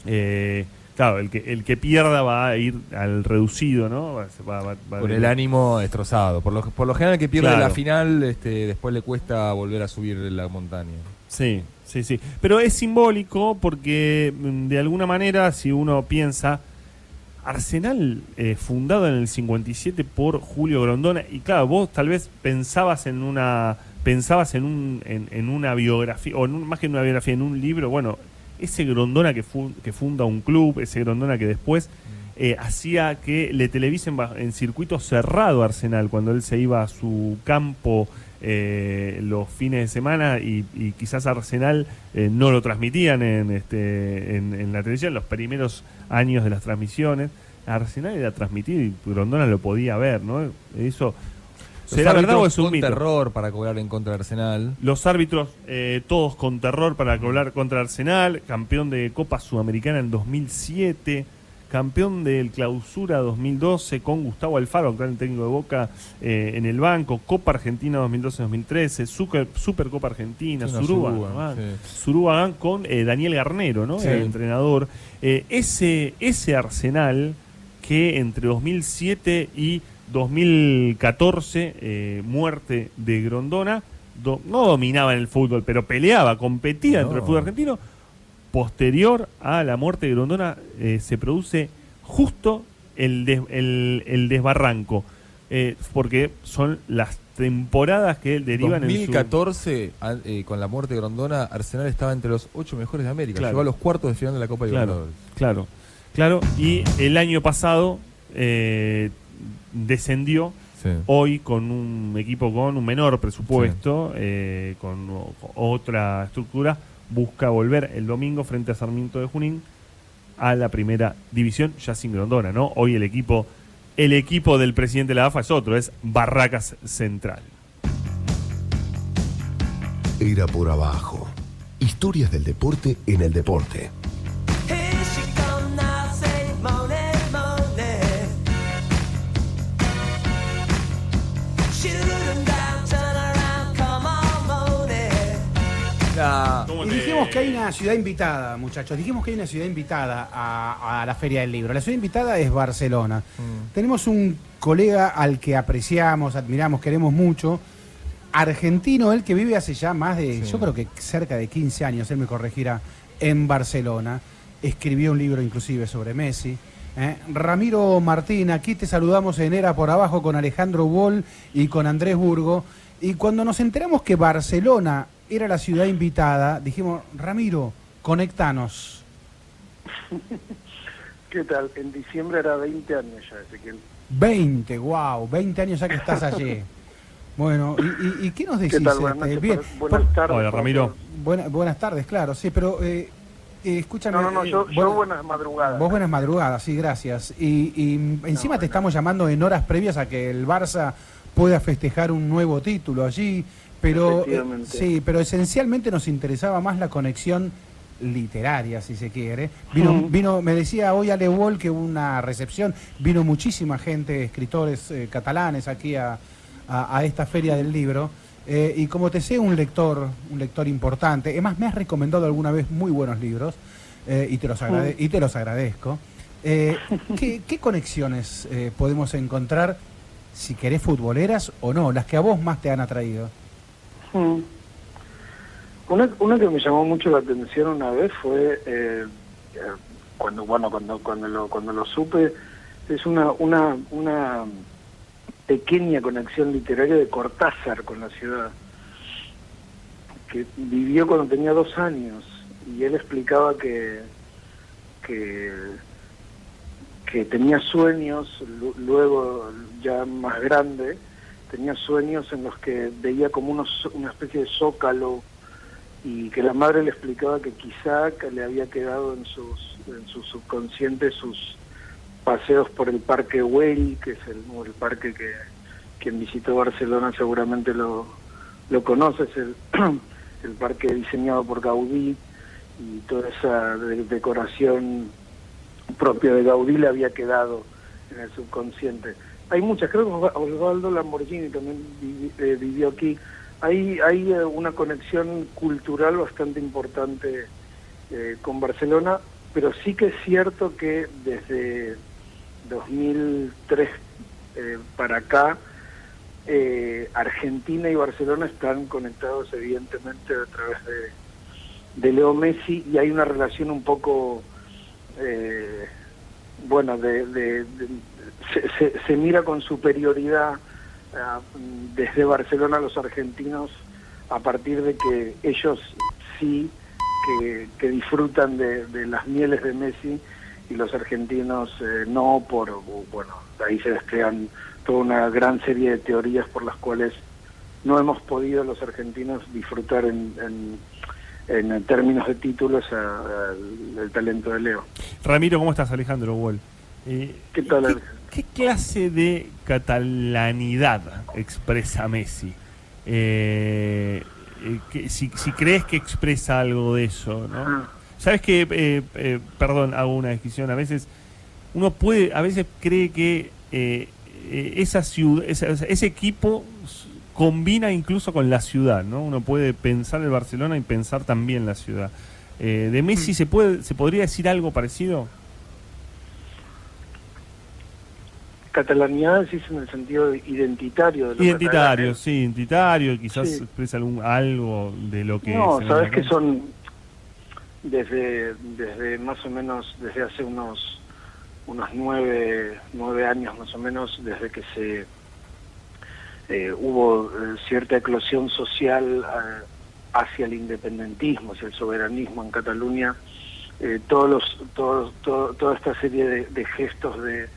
Eh, claro, el que, el que pierda va a ir al reducido, ¿no? Va- venir- el ánimo destrozado. Por lo, por lo general, el que pierde Claro. la final, este, después le cuesta volver a subir la montaña. Sí, sí, sí. Pero es simbólico porque mm, de alguna manera, si uno piensa, Arsenal eh, fundado en el 57 por Julio Grondona, y claro, vos tal vez pensabas en una pensabas en, un, en, en una biografía, o en más que en una biografía, en un libro, bueno, ese Grondona que, fu- que funda un club, ese Grondona que después eh, hacía que le televisen en circuito cerrado a Arsenal cuando él se iba a su campo eh, los fines de semana y, quizás Arsenal eh, no lo transmitían en, este, en, en la televisión los primeros años de las transmisiones. Arsenal era transmitido y Grondona lo podía ver, ¿no? Eso ¿Será verdad o es un con mito? terror para cobrar en contra de Arsenal. Los árbitros, eh, todos con terror para cobrar contra Arsenal, campeón de Copa Sudamericana en 2007, campeón del Clausura 2012 con Gustavo Alfaro, actual técnico de Boca, eh, en el banco, Copa Argentina 2012-2013, Super, Supercopa Argentina, Suruba, Suruba, sí. Suruba con eh, Daniel Garnero, ¿no? Sí. El entrenador. Ese, ese Arsenal que entre 2007 y 2014, eh, muerte de Grondona, do- no dominaba en el fútbol, pero peleaba, competía dentro del No. fútbol argentino. Posterior a la muerte de Grondona, eh, se produce justo el, des- el, el desbarranco, eh, porque son las temporadas que derivan en su... 2014, a- eh, con la muerte de Grondona, Arsenal estaba entre los ocho mejores de América. Claro. Llegó a los cuartos de final de la Copa Claro, Libertadores. claro, claro. Y el año pasado descendió Sí. hoy con un equipo con un menor presupuesto, eh, con otra estructura, busca volver el domingo frente a Sarmiento de Junín a la primera división, ya sin Grondona, ¿no? Hoy el equipo, el equipo del presidente de la AFA es otro, es Barracas Central. Era por abajo. Historias del deporte en el deporte. Y dijimos que hay una ciudad invitada, muchachos. Dijimos que hay una ciudad invitada a, a la Feria del Libro. La ciudad invitada es Barcelona. Mm. Tenemos un colega al que apreciamos, admiramos, queremos mucho. Argentino, él que vive hace ya más de, Sí. yo creo que cerca de 15 años, él me corregirá, en Barcelona. Escribió un libro inclusive sobre Messi. ¿eh? Ramiro Martín, aquí te saludamos en Era por Abajo con Alejandro Bol y con Andrés Burgo. Y cuando nos enteramos que Barcelona era la ciudad invitada, dijimos, Ramiro, conectanos. ¿Qué tal? En diciembre era 20 años ya, Ezequiel. 20, wow, 20 años ya que estás allí. Bueno, ¿y, y- y qué nos decís? ¿Qué tal? Buenas este? noches. Bien, por- Buenas por- tardes. Hola, Ramiro. buena- buenas tardes, claro, sí, pero eh, eh, escúchame. No, no, no, eh, yo, yo buenas madrugadas. Vos buenas madrugadas, sí, gracias. Y, y encima No, te no. estamos llamando en horas previas a que el Barça pueda festejar un nuevo título allí, pero sí, pero esencialmente nos interesaba más la conexión literaria, si se quiere. Vino, vino, me decía hoy Ale Wall que hubo una recepción, vino muchísima gente, escritores eh, catalanes aquí a, a- a esta feria del libro. eh, y como te sé un lector, un lector importante, además me has recomendado alguna vez muy buenos libros eh, y, te los agrade- y te los agradezco. ¿qué, qué conexiones podemos encontrar, si querés futboleras o no, las que a vos más te han atraído? Mm. Una, una que me llamó mucho la atención una vez fue eh, eh, cuando bueno cuando cuando lo cuando lo supe es una una una pequeña conexión literaria de Cortázar con la ciudad que vivió cuando tenía dos años y él explicaba que que que tenía sueños lu- luego ya más grande tenía sueños en los que veía como unos, una especie de zócalo y que la madre le explicaba que quizá que le había quedado en sus en su subconsciente sus paseos por el parque Güell, que es el, el parque que quien visitó Barcelona seguramente lo, lo conoce, es el, el parque diseñado por Gaudí y toda esa de- decoración propio de Gaudí le había quedado en el subconsciente. Hay muchas, creo que Osvaldo Lamborghini también eh, vivió aquí. Hay, hay eh, una conexión cultural bastante importante eh, con Barcelona, pero sí que es cierto que desde 2003 eh, para acá, eh, Argentina y Barcelona están conectados evidentemente a través de, de Leo Messi y hay una relación un poco, bueno, de- de- se, se- se mira con superioridad ah, desde Barcelona a los argentinos a partir de que ellos sí que, que disfrutan de, de las mieles de Messi y los argentinos eh, no por bueno ahí se desplegan toda una gran serie de teorías por las cuales no hemos podido los argentinos disfrutar en, en, en términos de títulos a- al- el talento de Leo. Ramiro, ¿cómo estás? Alejandro Wall. Eh, ¿Qué tal, ¿qué, Alejandro? Qué clase de catalanidad expresa Messi? Eh, eh, que- si, si crees que expresa algo de eso, ¿no? Ah. Sabes que, eh, eh, perdón, hago una descripción. A veces uno puede, a veces cree que eh, eh, esa ciudad, esa- ese equipo combina incluso con la ciudad, ¿no? Uno puede pensar el Barcelona y pensar también la ciudad. De Messi se puede, se podría decir algo parecido. Catalanidad decís en el sentido identitario de los Identitario, catalanes. sí, identitario, quizás Sí. expresa algún, algo de lo que No, sabes que son desde desde más o menos desde hace unos unos nueve nueve años más o menos desde que se eh, hubo eh, cierta eclosión social eh, hacia el independentismo, hacia el soberanismo en Cataluña, eh, todos los todos todo- toda esta serie de, de gestos de,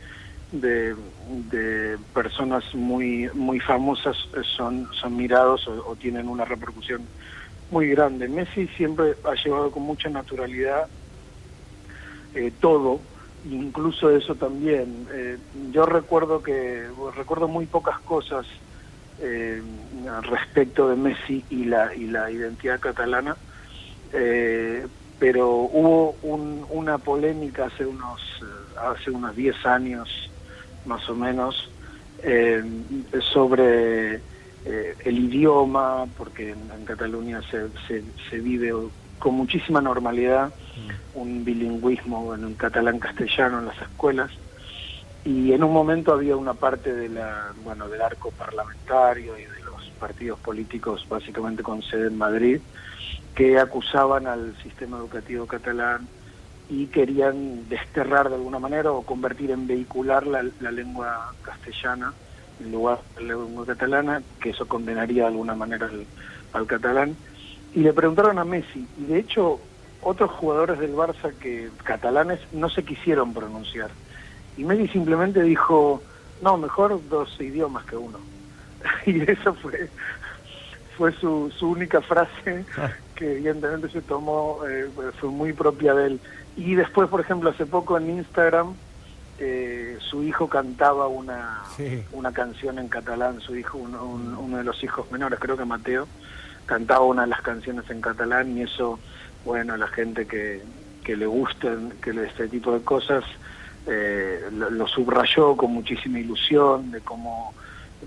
de de personas muy muy famosas eh, son son mirados o- tienen una repercusión muy grande. Messi siempre ha llevado con mucha naturalidad eh, todo, incluso eso también. Eh, yo recuerdo que recuerdo muy pocas cosas respecto de Messi y la y la identidad catalana, pero hubo un- una polémica hace unos hace unos 10 años más o menos eh, sobre eh, el idioma, porque en, en Cataluña se, se, se vive con muchísima normalidad un bilingüismo en el catalán-castellano en las escuelas. Y en un momento había una parte de la bueno del arco parlamentario y de los partidos políticos básicamente con sede en Madrid que acusaban al sistema educativo catalán y querían desterrar de alguna manera o convertir en vehicular la, la lengua castellana en lugar de la lengua catalana, que eso condenaría de alguna manera al, al catalán. Y le preguntaron a Messi, y de hecho otros jugadores del Barça que catalanes no se quisieron pronunciar. Y Messi simplemente dijo, no, mejor dos idiomas que uno. y eso fue fue su, su única frase que evidentemente se tomó, eh, fue muy propia de él. Y después, por ejemplo, hace poco en Instagram, eh, su hijo cantaba una, Sí. una canción en catalán, su hijo, uno, un- uno de los hijos menores, creo que Mateo, cantaba una de las canciones en catalán y eso, bueno, la gente que, que le gustan que le- este tipo de cosas, eh, lo, lo subrayó con muchísima ilusión de cómo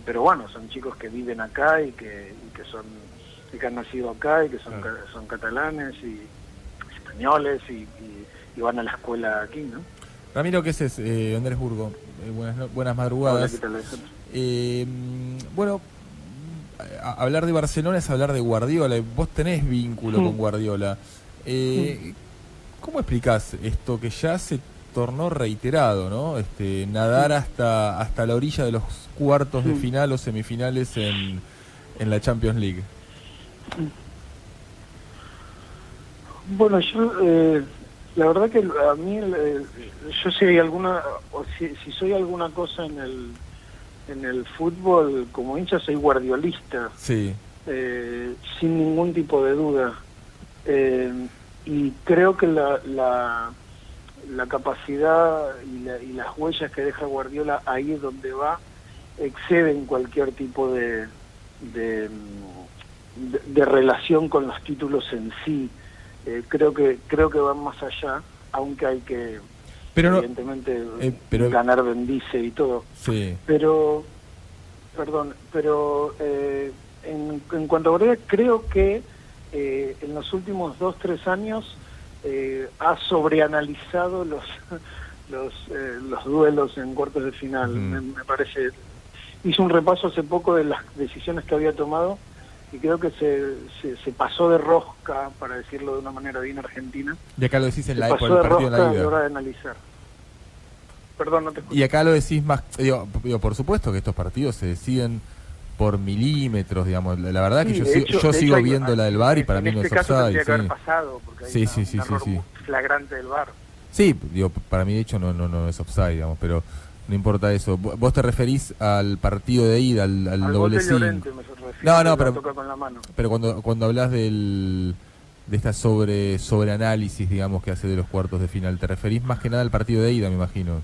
pero bueno son chicos que viven acá y que, y que son y que han nacido acá y que son Claro. son catalanes y españoles y, y- van a la escuela aquí no Ramiro, ¿qué es eh, Andrés Burgo? Eh, buenas, buenas Hola, madrugadas. ¿qué tal, Alejandro? Eh, mm, bueno, a- hablar de Barcelona es hablar de Guardiola. Vos tenés vínculo Mm. con Guardiola. Eh, ¿Cómo explicás esto que ya se tornó reiterado, ¿no? Este, nadar hasta hasta la orilla de los cuartos de final o semifinales en, en la Champions League. Bueno, yo, eh, la verdad que a mí, eh, yo si hay alguna, o si, si soy alguna cosa en el, en el fútbol, como hincha soy guardiolista, Sí. eh, sin ningún tipo de duda. Eh, y creo que la, la, la capacidad y, la- y las huellas que deja Guardiola ahí es donde va exceden cualquier tipo de, de, de- de relación con los títulos en sí. Eh, creo que creo que van más allá, aunque hay que Pero no- evidentemente eh, pero- ganar bendice y todo. Sí. Pero, perdón, pero eh, en, en cuanto a Borea, creo que eh, en los últimos dos, tres años eh, ha sobreanalizado los los, eh, los duelos en cuartos de final. Me, me parece. Hizo un repaso hace poco de las decisiones que había tomado y creo que se, se, se pasó de rosca, para decirlo de una manera bien argentina. Y acá lo decís en la, por el de partido en la a la hora de analizar. Perdón, no te escucho. Y acá lo decís más, digo, digo, por supuesto que estos partidos se deciden por milímetros, digamos. La, la verdad que Sí, yo, de sigo, yo sigo hecho hay- viendo la del VAR y para mí no este es caso offside. que sí. pasado, porque hay Sí, una- sí, sí, sí, sí. flagrante del VAR. Sí, digo, para mí de hecho no, no, no es offside, digamos, pero no importa eso. Vo- Vos te referís al partido de ida, al, al doble cinco. No, no, pero- toca con la mano. Pero cuando, cuando hablas del, de esta sobre sobreanálisis, digamos, que hace de los cuartos de final, te referís más que nada al partido de ida, me imagino.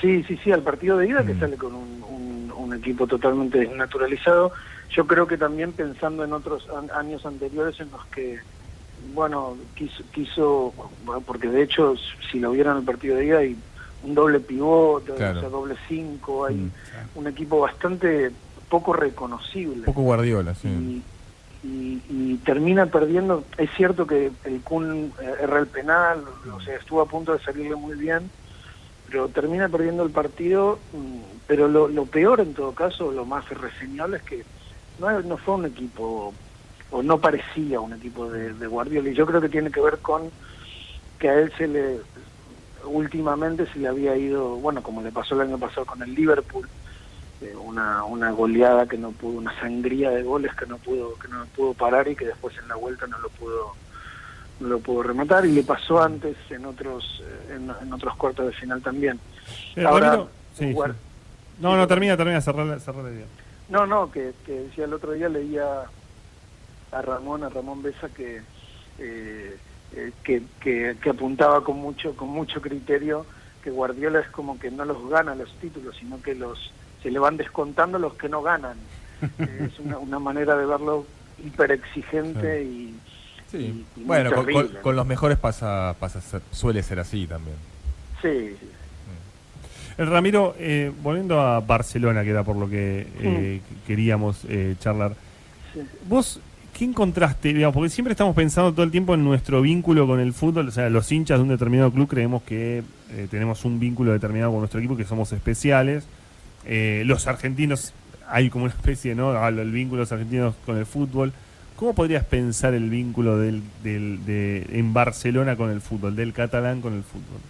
Sí, sí, sí, al partido de ida que Mm. sale con un, un- un equipo totalmente desnaturalizado. Yo creo que también pensando en otros an- años anteriores en los que, bueno, quiso, quiso bueno, porque de hecho, si lo vieron el partido de ida, hay un doble pivote, Claro. o sea, doble cinco, hay Mm. un equipo bastante poco reconocible. Poco Guardiola, sí. y, y- y termina perdiendo. Es cierto que el Kun erra el penal, o sea, estuvo a punto de salirle muy bien, pero termina perdiendo el partido. mm, Pero lo, lo peor en todo caso, lo más reseñable es que no, no fue un equipo, o no parecía un equipo de, de Guardiola. Y yo creo que tiene que ver con que a él se le, últimamente se le había ido, bueno, como le pasó el año pasado con el Liverpool, eh, una, una goleada que no pudo, una sangría de goles que no pudo, que no pudo parar y que después en la vuelta no lo pudo no lo pudo rematar y le pasó antes en otros eh, en, en otros cuartos de final también. Eh, Ahora, Ramiro, sí, sí. No, no, termina, termina, cerrar cerrar la idea. No, no, que, que decía el otro día leía a Ramón, a Ramón Besa que eh, eh, que, que, que apuntaba con mucho con mucho criterio que Guardiola es como que no los gana los títulos, sino que los se le van descontando los que no ganan. Eh, es una, una manera de verlo hiper exigente y, Sí. y- y muy Bueno, con, los mejores pasa, pasa suele ser así también. Sí, sí. El Ramiro, eh, volviendo a Barcelona, que era por lo que eh, queríamos eh, charlar. Sí. ¿Vos qué encontraste? Digamos, porque siempre estamos pensando todo el tiempo en nuestro vínculo con el fútbol. O sea, los hinchas de un determinado club creemos que eh, tenemos un vínculo determinado con nuestro equipo, que somos especiales. Eh, los argentinos, hay como una especie, ¿no? Ah, El vínculo de los argentinos con el fútbol. ¿Cómo podrías pensar el vínculo del, del, de, en Barcelona con el fútbol, del catalán con el fútbol?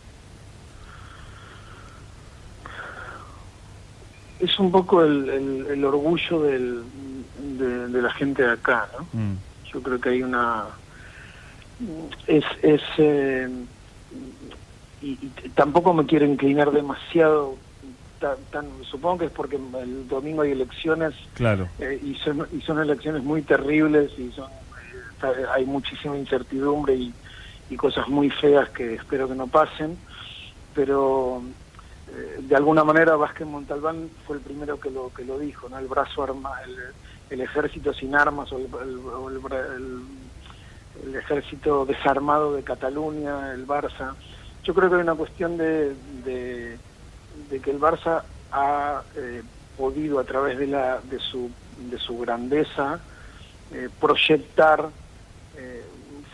Es un poco el, el- el orgullo del, de, de la gente de acá, ¿no? Mm. Yo creo que hay una... Es... es eh, y, y tampoco me quiero inclinar demasiado, tan, tan- supongo que es porque el domingo hay elecciones Claro. eh, y, son, y son elecciones muy terribles y son eh, hay muchísima incertidumbre y, y cosas muy feas que espero que no pasen, pero de alguna manera Vázquez Montalbán fue el primero que lo que lo dijo, ¿no? El brazo arma, el, el ejército sin armas o el, el- el ejército desarmado de Cataluña, el Barça. Yo creo que hay una cuestión de, de, que el Barça ha eh, podido a través de la de su de su grandeza eh, proyectar eh,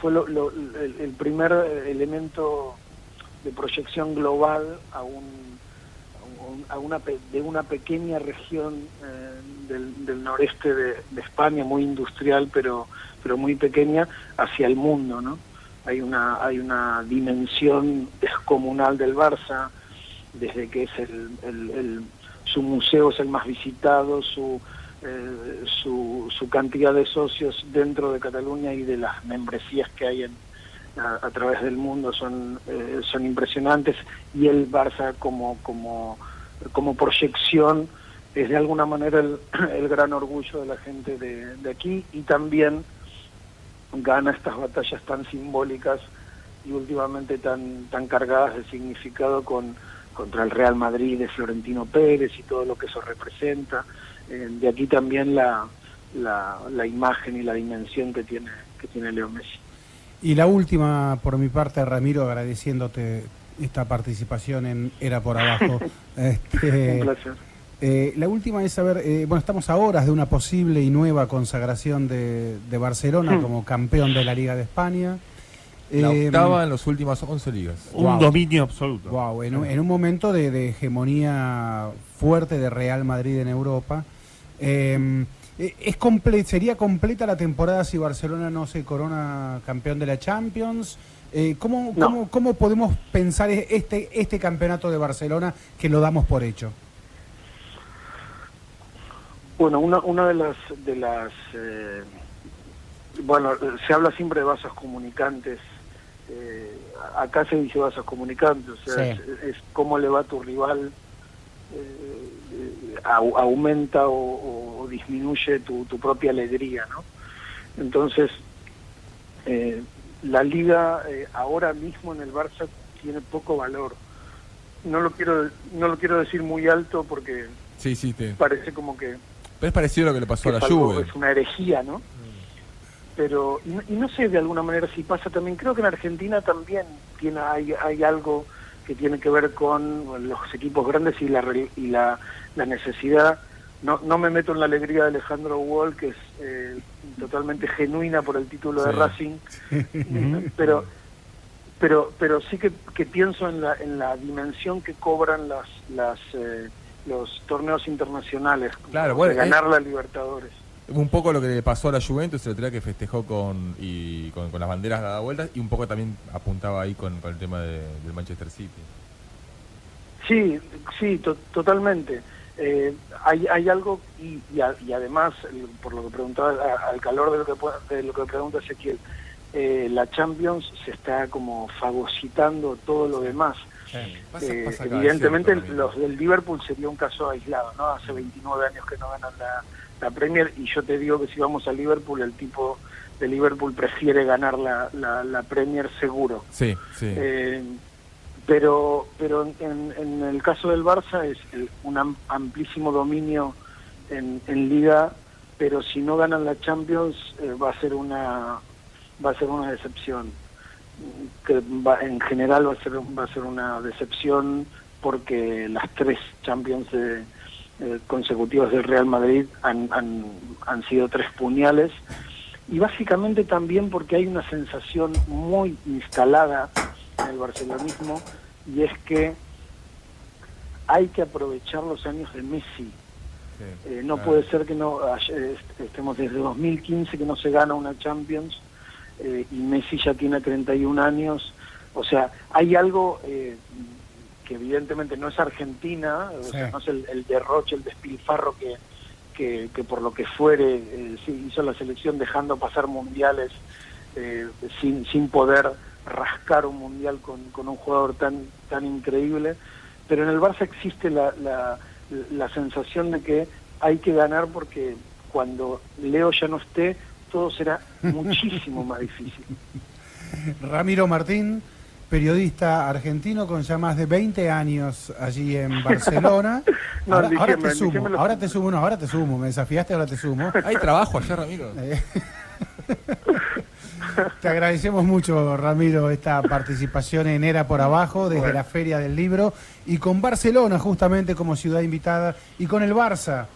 fue lo- lo- el primer elemento de proyección global a un, a un- a una de una pequeña región eh, del, del noreste de, de España muy industrial pero pero muy pequeña hacia el mundo no hay una hay una dimensión descomunal del Barça desde que es el, el- el- su museo es el más visitado su eh, su, su cantidad de socios dentro de Cataluña y de las membresías que hay en, a, a través del mundo son eh, son impresionantes. Y el Barça como como como proyección es de alguna manera el, el gran orgullo de la gente de, aquí y también gana estas batallas tan simbólicas y últimamente tan tan cargadas de significado con contra el Real Madrid de Florentino Pérez y todo lo que eso representa. Eh, de aquí también la, la la imagen y la dimensión que tiene que tiene Leo Messi. Y la última, por mi parte, Ramiro, agradeciéndote esta participación en Era por Abajo. Este, Un placer. eh, la última es saber, eh, bueno, estamos a horas de una posible y nueva consagración de, de Barcelona Hmm. como campeón de la Liga de España. La Eh, octava en las últimas 11 ligas. Un Wow. dominio absoluto. Wow, en, un- en un momento de, de hegemonía fuerte de Real Madrid en Europa. Es comple- ¿Sería completa la temporada si Barcelona no se corona campeón de la Champions? Eh, ¿cómo, No. cómo, cómo podemos pensar e- este, este campeonato de Barcelona que lo damos por hecho? Bueno, una, una de las, de las eh, bueno, se habla siempre de vasos comunicantes. eh, acá se dice vasos comunicantes, o sea, Sí. es, es cómo le va a tu rival, eh, au- aumenta o, o disminuye tu, tu propia alegría, ¿no? Entonces, eh, la liga eh, ahora mismo en el Barça tiene poco valor. No lo quiero, no lo quiero decir muy alto porque Sí, sí, te... parece como que pero es parecido a lo que le pasó que a la Juve. es una herejía, ¿no? Pero, y, no- y no sé de alguna manera si pasa también, creo que en Argentina también tiene hay, hay algo que tiene que ver con los equipos grandes y la y la, la necesidad, no, no me meto en la alegría de Alejandro Wall, que es eh, totalmente genuina por el título de. Racing, pero pero pero sí que, que pienso en la en la dimensión que cobran las las eh, los torneos internacionales Claro, de bueno, eh, ganar la Libertadores Un poco lo que le pasó a la Juventus, el otro día que festejó con, y, con, con las banderas dadas vueltas, y un poco también apuntaba ahí con, con el tema de- del Manchester City. Sí, sí, to- totalmente. Eh, hay, hay algo y, y, a- y además, el- por lo que preguntaba, a- al calor de lo que, pueda- de lo que pregunta Ezequiel, eh, la Champions se está como fagocitando todo lo demás. Pasa- Eh, pasa acá, evidentemente cierto, los del Liverpool sería un caso aislado, ¿no? Hace 29 años que no ganan la, la Premier y yo te digo que si vamos a Liverpool, el tipo de Liverpool prefiere ganar la, la, la Premier seguro. Sí, sí. Eh, pero pero en, en el caso del Barça es el- un am- amplísimo dominio en, liga pero si no ganan la Champions eh, va a ser una va a ser una decepción. Que va- en general va a ser va a ser una decepción porque las tres Champions eh, consecutivas del Real Madrid han, han, han sido tres puñales. Y básicamente también porque hay una sensación muy instalada en el barcelonismo y es que hay que aprovechar los años de Messi. sí. Eh, no Claro. puede ser que no ay- eh, estemos desde 2015 que no se gana una Champions eh, y Messi ya tiene 31 años. O sea, hay algo eh, que evidentemente no es Argentina, o sea, no es el, el derroche, el despilfarro que, que, que por lo que fuere eh, sí, hizo la selección dejando pasar mundiales sin, sin poder rascar un mundial con, con un jugador tan, tan increíble. Pero en el Barça existe la, la, la sensación de que hay que ganar porque cuando Leo ya no esté, todo será muchísimo más difícil. Ramiro Martín, periodista argentino con ya más de 20 años allí en Barcelona. No, ahora, te sumo, ahora te sumo, no, ahora te sumo, me desafiaste, ahora te sumo. Hay trabajo allá, Ramiro. Te agradecemos mucho, Ramiro, esta participación en Era por Abajo desde Bueno. la Feria del Libro y con Barcelona justamente como ciudad invitada y con el Barça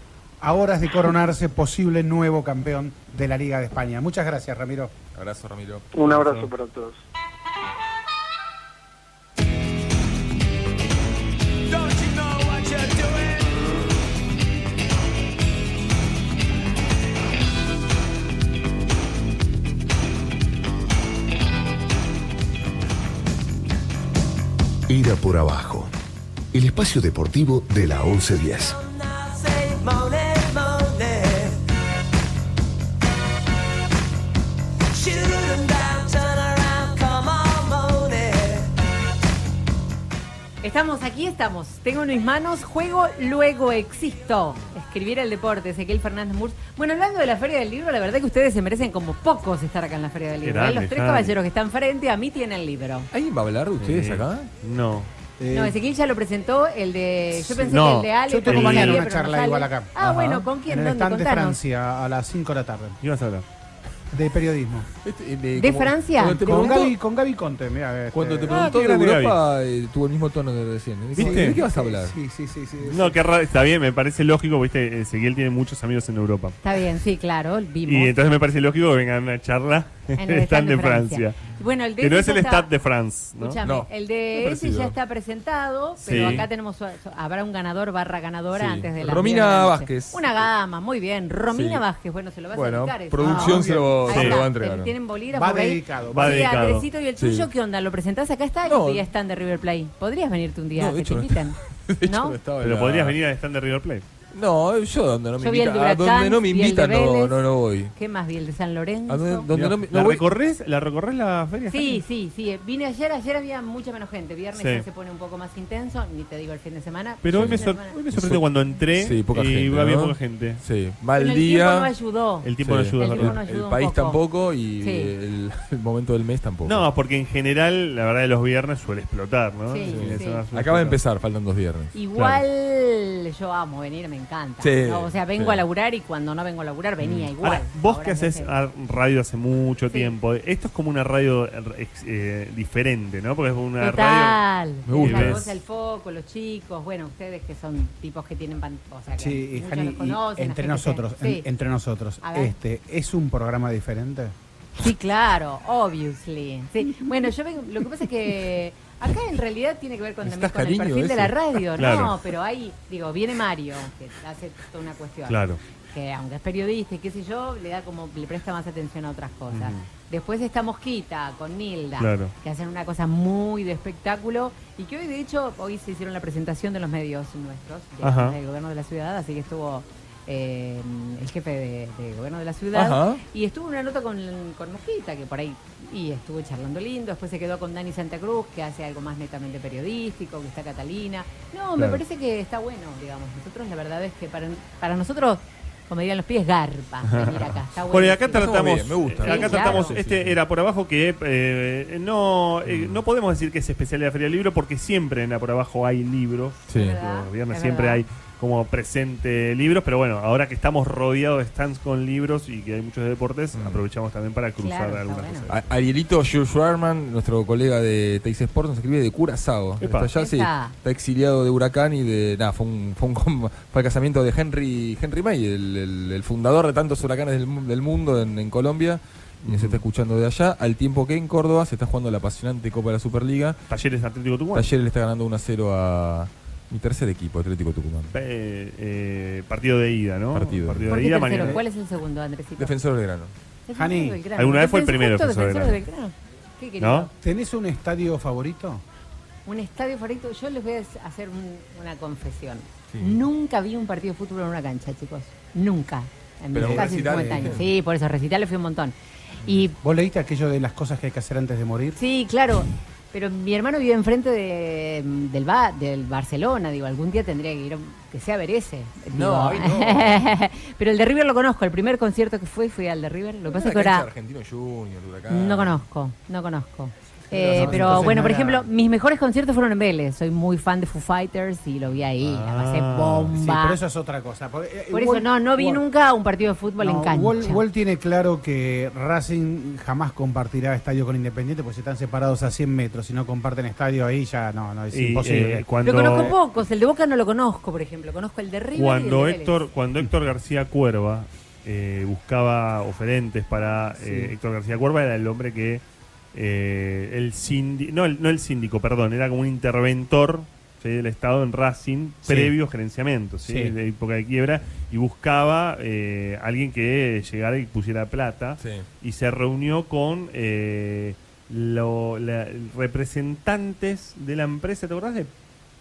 a horas de coronarse posible nuevo campeón de la Liga de España. Muchas gracias, Ramiro. Abrazo, Ramiro. Un abrazo para todos. Era por abajo. El espacio deportivo de la 1110. Estamos aquí, estamos. Tengo en mis manos Juego, luego existo. Escribir el deporte, Ezequiel Fernández Murs. Bueno, hablando de la Feria del Libro, la verdad que ustedes se merecen como pocos estar acá en la Feria del Libro. Grande, ¿eh? Los tres grande. caballeros que están frente a mí tienen libro. ¿Alguien va a hablar de ustedes Eh, acá? No. No, Ezequiel ya lo presentó, el de... Yo pensé No, que el de Ale... Yo tengo mañana una no charla igual acá. Ah, Ajá. bueno, ¿con quién? En el ¿Dónde? stand de Contanos. Francia a las 5 de la tarde. ¿Qué ibas a hablar? De periodismo. Este, ¿De como- Francia? Te Con preguntó, Gaby, con Gaby Conte, mira. este, cuando te Ah, preguntó qué de Europa, eh, tuvo el mismo tono de recién. ¿De qué- ¿Viste? ¿De qué vas a hablar? Sí, sí, sí. sí, No, raro, está bien, me parece lógico, viste, Ezequiel tiene muchos amigos en Europa. Está bien, sí, claro, vimos. Y entonces me parece lógico que vengan a una charla En de de Francia. Francia. Bueno, el de Que no es ya el está- Stade de France, ¿no? Escúchame, No, el de es ese ya está presentado, pero Sí. acá tenemos habrá un ganador barra ganadora Sí. antes de la Romina 10 de la. Vázquez. Una gama, muy bien. Romina Sí. Vázquez, bueno, se lo vas a Bueno, dedicar. eso. producción Ah, se lo, se lo va a entregar. ¿Tienen bolígrafo Va por ahí? dedicado. Va sí, dedicado. Andresito, ¿y el Sí. tuyo qué onda? ¿Lo presentás acá? ¿Está No. el día stand de River Play? ¿Podrías venirte un día No, de que te invitan? ¿No? Pero podrías venir al stand de River Plate. No, yo donde no me Yo vi el de invitan. A Huracán, donde no me vi el de invitan, no, Vélez. no, no voy. ¿Qué más vi? ¿El de San Lorenzo? A donde, no, me- no ¿La, voy. recorres, ¿La recorres la feria? Sí, sí, sí. Vine ayer, ayer había mucha menos gente. Viernes Sí. ya se pone un poco más intenso, ni te digo el fin de semana. Pero hoy me, sor- hoy me sorprendió cuando entré Sí, poca y gente, había ¿no? poca gente. Sí, mal Pero el tiempo no día. ayudó. El tiempo Sí. no ayuda, El es tiempo verdad. no ayudó el un país poco. tampoco y Sí. el, el momento del mes tampoco. No, porque en general, la verdad, de los viernes suele explotar, ¿no? Sí, El fin de sí. semana suele Acaba de explotar. empezar, faltan dos viernes. Igual yo amo venir, me encanta. Sí, No, o sea, vengo sí. a laburar y cuando no vengo a laburar venía igual. Ahora, vos Ahora que no haces radio hace mucho Sí. tiempo, esto es como una radio eh, diferente, ¿no? Porque es una radio... Total. Me gusta. La voz al foco, los chicos, bueno, ustedes que son tipos que tienen pan, o sea, que Sí, y muchos Jani, los y conocen, entre nosotros, que- en- sí. entre nosotros, este, ¿es un programa diferente? Sí, claro, obviously. Sí. Bueno, yo vengo, lo que pasa es que acá en realidad tiene que ver con, también ¿Necesitas con el perfil de la radio, Claro. no, pero ahí, digo, viene Mario, que hace toda una cuestión. Claro. Que aunque es periodista y qué sé yo, le da como, le presta más atención a otras cosas. Después está Mosquita con Nilda, Claro. que hacen una cosa muy de espectáculo y que hoy de hecho, hoy se hicieron la presentación de los medios nuestros, del gobierno de la ciudad, así que estuvo eh, el jefe de, de gobierno de la ciudad Ajá. y estuvo una nota con, con Mosquita, que por ahí, y estuvo charlando lindo. Después se quedó con Dani Santa Cruz, que hace algo más netamente periodístico, que está Catalina. No, me parece que está bueno, digamos. Nosotros, la verdad es que para, para nosotros, como dirían los pies, garpa venir acá. Está bueno. Porque acá tratamos, bien, me gusta. acá tratamos, este era por abajo que eh, no eh, Mm. no podemos decir que es especial de la Feria del Libro porque siempre en la por abajo hay libros. Sí. ¿Verdad? Los viernes Es siempre verdad. hay como presente libros, pero bueno, ahora que estamos rodeados de stands con libros y que hay muchos de deportes, Mm. aprovechamos también para cruzar Claro, algunas bueno. cosas. A- Arielito Jules Schwarman, nuestro colega de Teis Sports, nos escribe de Curazao. Está allá, sí. Esa. Está exiliado de Huracán y de. Nada, fue un, fue un fue el casamiento de Henry Henry May, el, el- el fundador de tantos huracanes del, del mundo en, en Colombia. Y nos está escuchando de allá, al tiempo que en Córdoba se está jugando la apasionante Copa de la Superliga. Talleres Atlético Tucumán. Ayer le está ganando 1 a 0 a mi tercer equipo, Atlético Tucumán. Eh, eh, partido de ida, ¿no? Partido. ¿Por de ida tercero? mañana. ¿Cuál es el segundo, Andresito? Defensor del grano. Jani, alguna vez fue el primero defensor de defensor de Belgrano. Qué querido. ¿No? ¿Tenés un estadio favorito? Un estadio favorito. Yo les voy a hacer un- una confesión. Sí. Nunca vi un partido de fútbol en una cancha, chicos. Nunca. En mis casi recitales. 50 años. Sí, por eso, recitales fui un montón. Y ¿Vos leíste aquello de las cosas que hay que hacer antes de morir? sí, claro. Pero mi hermano vive enfrente de, del, ba- del Barcelona. Digo, algún día tendría que ir, a- que sea ver ese. No, Digo, ay, pero el de River lo conozco. El primer concierto que fui, fui al de River. Lo que pasa es que ahora... Argentino Junior, Huracán. No conozco, no conozco. Eh, pero entonces bueno, no por era- ejemplo, mis mejores conciertos fueron en Vélez. Soy muy fan de Foo Fighters y lo vi ahí. la pasé Ah, bomba. Sí, pero eso es otra cosa. Eh, por eso no, no vi Wall- nunca un partido de fútbol no, en cancha. Wall, Wall tiene claro que Racing jamás compartirá estadio con Independiente porque si están separados a 100 metros. Si no comparten estadio ahí, ya no, no es Y, imposible. eh, cuando, Lo conozco pocos, el de Boca no lo conozco, por ejemplo. Conozco el de River y el cuando Vélez. Héctor, cuando Héctor García Cuerva eh, buscaba oferentes para eh, Héctor García Cuerva era el hombre que eh, el síndico, no el, no el síndico, perdón, era como un interventor ¿sí? del Estado en Racing Sí. previo gerenciamiento, de época de quiebra, y buscaba eh, alguien que llegara y pusiera plata, y se reunió con eh, lo- la- representantes de la empresa, ¿te acordás de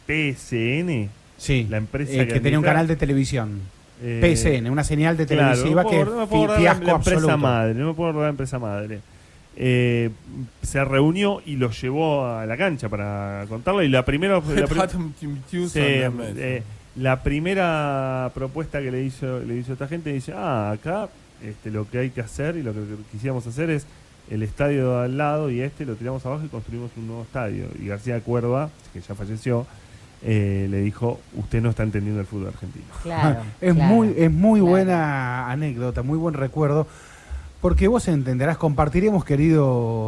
PSN? sí, la empresa eh, que que, tenía un canal de televisión. Eh, PSN, una señal de Claro, televisiva no que no me puedo la empresa absoluto. madre, no me puedo acordar la empresa madre. Eh, se reunió y lo llevó a la cancha para contarlo y la primera la, Sí, eh, la primera propuesta que le hizo le hizo esta gente dice ah acá este lo que hay que hacer y lo que quisiéramos hacer es el estadio de al lado y este lo tiramos abajo y construimos un nuevo estadio y García Cuerva que ya falleció eh, le dijo usted no está entendiendo el fútbol argentino Claro. es claro, muy es muy claro. buena anécdota, muy buen recuerdo. Porque vos entenderás, compartiremos, querido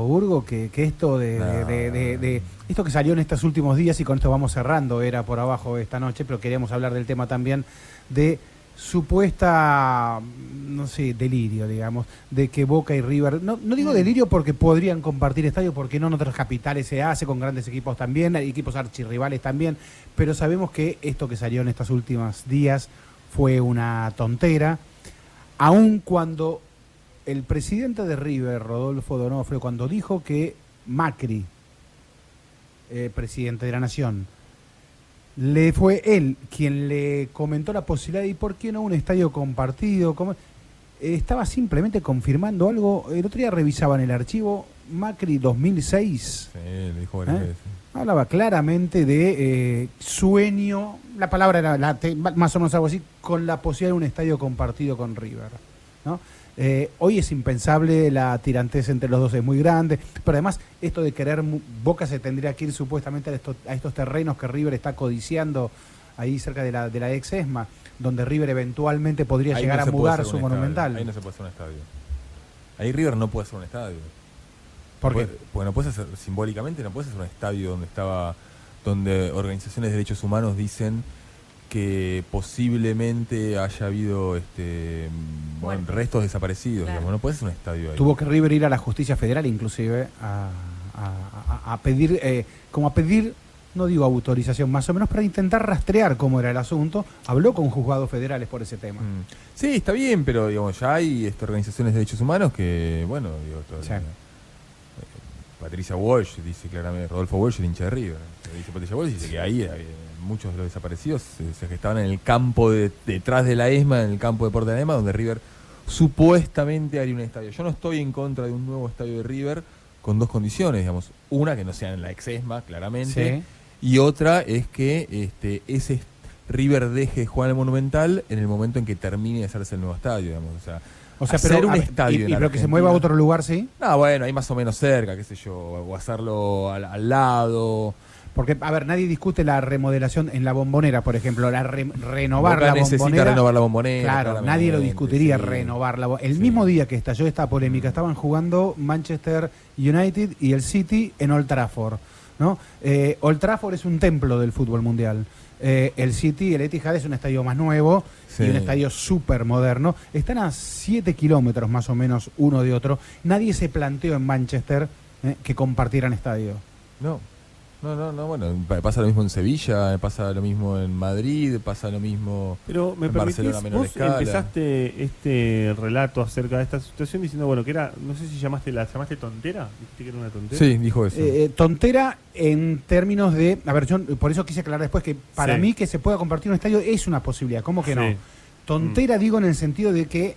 Burgo, que, que esto de, de- de- de- de- esto que salió en estos últimos días, y con esto vamos cerrando, era por abajo esta noche, pero queríamos hablar del tema también de supuesta, no sé, delirio, digamos, de que Boca y River, no, no digo delirio porque podrían compartir estadio, porque no en otras capitales se hace, con grandes equipos también, equipos archirrivales también, pero sabemos que esto que salió en estos últimos días fue una tontera, aun cuando el presidente de River, Rodolfo Donofrio, cuando dijo que Macri, eh, presidente de la Nación, le fue él quien le comentó la posibilidad de ¿y por qué no un estadio compartido? Estaba simplemente confirmando algo. El otro día revisaban el archivo Macri 2006. Sí, lo dijo ¿Eh? Hablaba claramente de eh, sueño, la palabra era la- más o menos algo así, con la posibilidad de un estadio compartido con River. ¿no? Eh, hoy es impensable, la tirantez entre los dos es muy grande, pero además esto de querer, Boca se tendría que ir supuestamente a estos, a estos terrenos que River está codiciando ahí cerca de la, de la ex ESMA, donde River eventualmente podría Ahí llegar no a mudar su estadio. monumental. Ahí no se puede hacer un estadio. Ahí River no puede hacer un estadio. ¿Por qué? Porque no puedes hacer, simbólicamente no puedes hacer un estadio donde estaba, donde organizaciones de derechos humanos dicen que posiblemente haya habido este bueno, restos desaparecidos, Claro. digamos, no puedes hacer un estadio ahí. Tuvo que River ir a la justicia federal inclusive a, a- a- a pedir, eh, como a pedir, no digo autorización, más o menos para intentar rastrear cómo era el asunto. Habló con juzgados federales por ese tema. Mm. Sí, está bien, pero digamos, ya hay este, organizaciones de derechos humanos que, bueno, digo, todo- Sí. eh, Patricia Walsh dice claramente, Rodolfo Walsh, el hincha de River. Dice Patricia Walsh, dice que ahí eh, muchos de los desaparecidos se, se gestaban en el campo de- detrás de la ESMA, en el campo de Deporte de la ESMA, donde River supuestamente haría un estadio. Yo no estoy en contra de un nuevo estadio de River con dos condiciones, digamos. Una, que no sea en la ex ESMA, claramente. Sí. Y otra es que este, ese River deje de jugar en el Monumental en el momento en que termine de hacerse el nuevo estadio, digamos. O sea, O sea, hacer pero, un a ver, estadio y, en y la pero que se mueva a otro lugar, sí. No, bueno, ahí más o menos cerca, qué sé yo, o hacerlo al, al lado. Porque, a ver, nadie discute la remodelación en la bombonera, por ejemplo, la re- renovar Boca la necesita bombonera. renovar la bombonera. Claro, nadie lo discutiría sí. renovar la El Sí. mismo día que estalló esta polémica, estaban jugando Manchester United y el City en Old Trafford. ¿no? Eh, Old Trafford es un templo del fútbol mundial. Eh, el City, el Etihad es un estadio más nuevo Sí. y un estadio súper moderno. Están a 7 kilómetros más o menos uno de otro. Nadie se planteó en Manchester eh, que compartieran estadio. No, no, no, no, bueno, pa- pasa lo mismo en Sevilla, pasa lo mismo en Madrid, pasa lo mismo Pero me en permitís, Barcelona a menor vos escala. empezaste este relato acerca de esta situación diciendo, bueno, que era, no sé si llamaste la llamaste tontera, dijiste que era una tontera. Sí, dijo eso. Eh, eh, tontera en términos de. A ver, yo por eso quise aclarar después que para Sí. mí que se pueda compartir un estadio es una posibilidad. ¿Cómo que no? Tontera digo en el sentido de que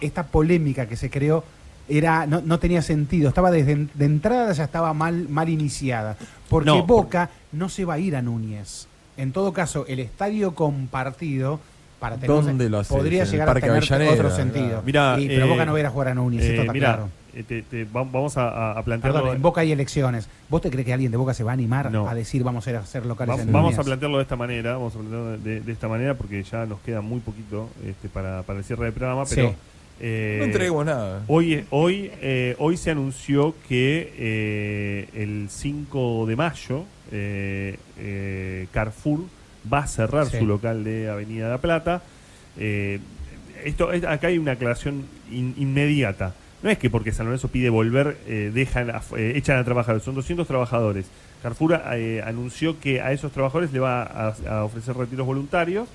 esta polémica que se creó era no, no tenía sentido. Estaba desde de entrada ya estaba mal, mal iniciada. Porque No, por- Boca no se va a ir a Núñez. En todo caso, el estadio compartido. Para tener, ¿Dónde lo podría llegar a tener Avellaneda, otro claro. sentido. Pero eh, Boca no va a ir a jugar a Núñez, esto Eh, está mirá, claro. eh, te- te- va- vamos a, a plantearlo. Perdón, en Boca hay elecciones. ¿Vos te crees que alguien de Boca se va a animar No. a decir vamos a ir a hacer locales Va- en vamos Núñez? a plantearlo de esta manera, vamos a plantearlo de, de esta manera porque ya nos queda muy poquito este, para, para el cierre del programa, pero Sí. Eh, no entreguemos nada. hoy hoy eh, hoy se anunció que eh, el 5 de mayo eh, eh, Carrefour va a cerrar Sí. su local de Avenida de la Plata. Eh, esto es- acá hay una aclaración in- inmediata. No es que porque San Lorenzo pide volver, eh, dejan, eh, echan a trabajar, son 200 trabajadores. Carrefour eh, anunció que a esos trabajadores le va a, a ofrecer retiros voluntarios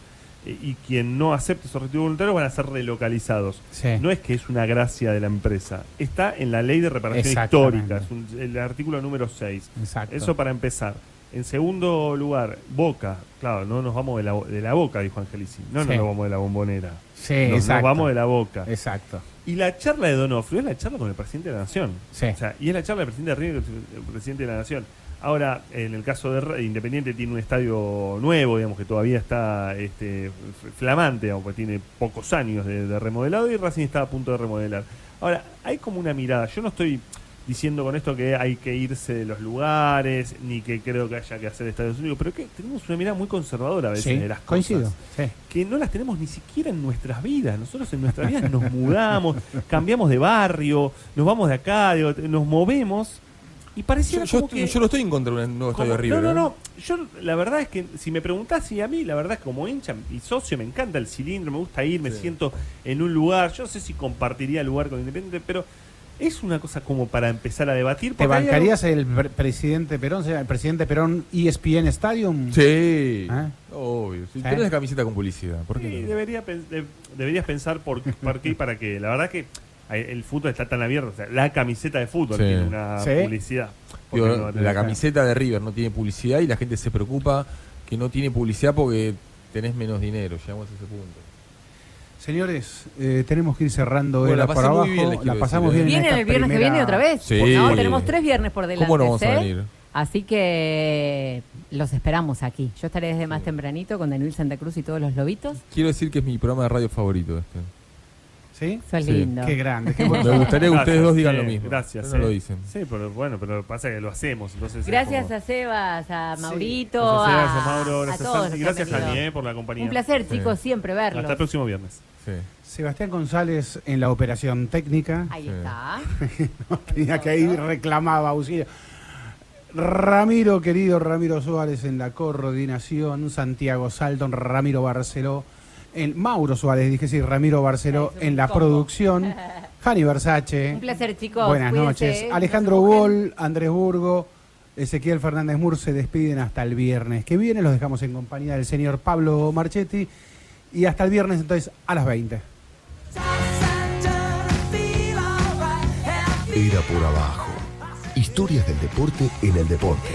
y quien no acepte esos retiros voluntarios van a ser relocalizados. Sí. No es que es una gracia de la empresa, está en la ley de reparación histórica, es un- el artículo número 6. Exacto. Eso para empezar. En segundo lugar, Boca. Claro, no nos vamos de la, de la Boca, dijo Angelici. No Sí. nos vamos de la bombonera. Sí, nos, vamos de la Boca. Exacto. Y la charla de Donofrio es la charla con el presidente de la Nación. Sí. O sea, y es la charla del presidente de con el presidente de la Nación. Ahora, en el caso de Independiente tiene un estadio nuevo, digamos que todavía está este, flamante, aunque tiene pocos años de, de remodelado y Racing está a punto de remodelar. Ahora, hay como una mirada, yo no estoy, diciendo con esto que hay que irse de los lugares, ni que creo que haya que hacer Estados Unidos, pero que tenemos una mirada muy conservadora a veces Sí, de las cosas. coincido. Sí. Que no las tenemos ni siquiera en nuestras vidas. Nosotros en nuestras vidas nos mudamos, cambiamos de barrio, nos vamos de acá, nos movemos y Yo, pareciera yo, como que... yo no estoy en contra de un nuevo estadio de River. No, no, ¿eh? no. Yo, la verdad es que si me preguntás, y a mí, la verdad es que como hincha y socio, me encanta el cilindro, me gusta ir, me Sí. siento en un lugar. Yo no sé si compartiría el lugar con Independiente, pero es una cosa como para empezar a debatir. ¿Te bancarías el pre- presidente Perón, se llama el presidente Perón ESPN Stadium? Sí, ¿Eh? obvio. Si ¿Eh? tenés la camiseta con publicidad, ¿por qué Sí, no? debería, pen- de- deberías pensar por, por qué y para qué. La verdad que el fútbol está tan abierto. O sea, la camiseta de fútbol Sí. tiene una Sí. publicidad. ¿Por Digo, qué no va a tener la camiseta de River no tiene publicidad y la gente se preocupa que no tiene publicidad porque tenés menos dinero. Llegamos a ese punto. Señores, eh, tenemos que ir cerrando Bueno, la por abajo. bien, la pasamos decir, ¿eh? bien. Vienen esta el viernes que viene otra vez. Sí. No, tenemos tres viernes por delante. ¿Cómo no vamos a ¿eh? venir? Así que los esperamos aquí. Yo estaré desde más tempranito con Daniel Santa Cruz y todos los lobitos. Quiero decir que es mi programa de radio favorito. Este. ¿Sí? Eso es Sí. lindo. Qué grande. Qué Me bueno. gustaría que ustedes Gracias, dos digan sí, lo mismo. Gracias. Pero no sí. lo dicen. Sí, pero bueno, pero pasa que lo hacemos. Entonces es Gracias como- a Sebas, a Sí. Maurito, Gracias, a, gracias, Mauro. a Gracias, todos. Santi. los que Gracias, han venido. Eh, por la compañía. Un placer, chicos, Sí. siempre verlos. Hasta el próximo viernes. Sí. Sebastián González en la operación técnica. Ahí Sí. está. Tenía que ir, reclamaba auxilio. Ramiro, querido Ramiro Suárez en la coordinación, Santiago Salton, Ramiro Barceló, en Mauro Suárez, dije sí, Ramiro Barceló en la combo. producción, Jani Versace. Un placer, chicos. Buenas Cuídense, noches. ¿eh? Alejandro. Bol, Andrés Burgo, Ezequiel Fernández Mur se despiden hasta el viernes que viene. Los dejamos en compañía del señor Pablo Marchetti. Y hasta el viernes entonces a las 20. Era por abajo. Historias del deporte en el deporte.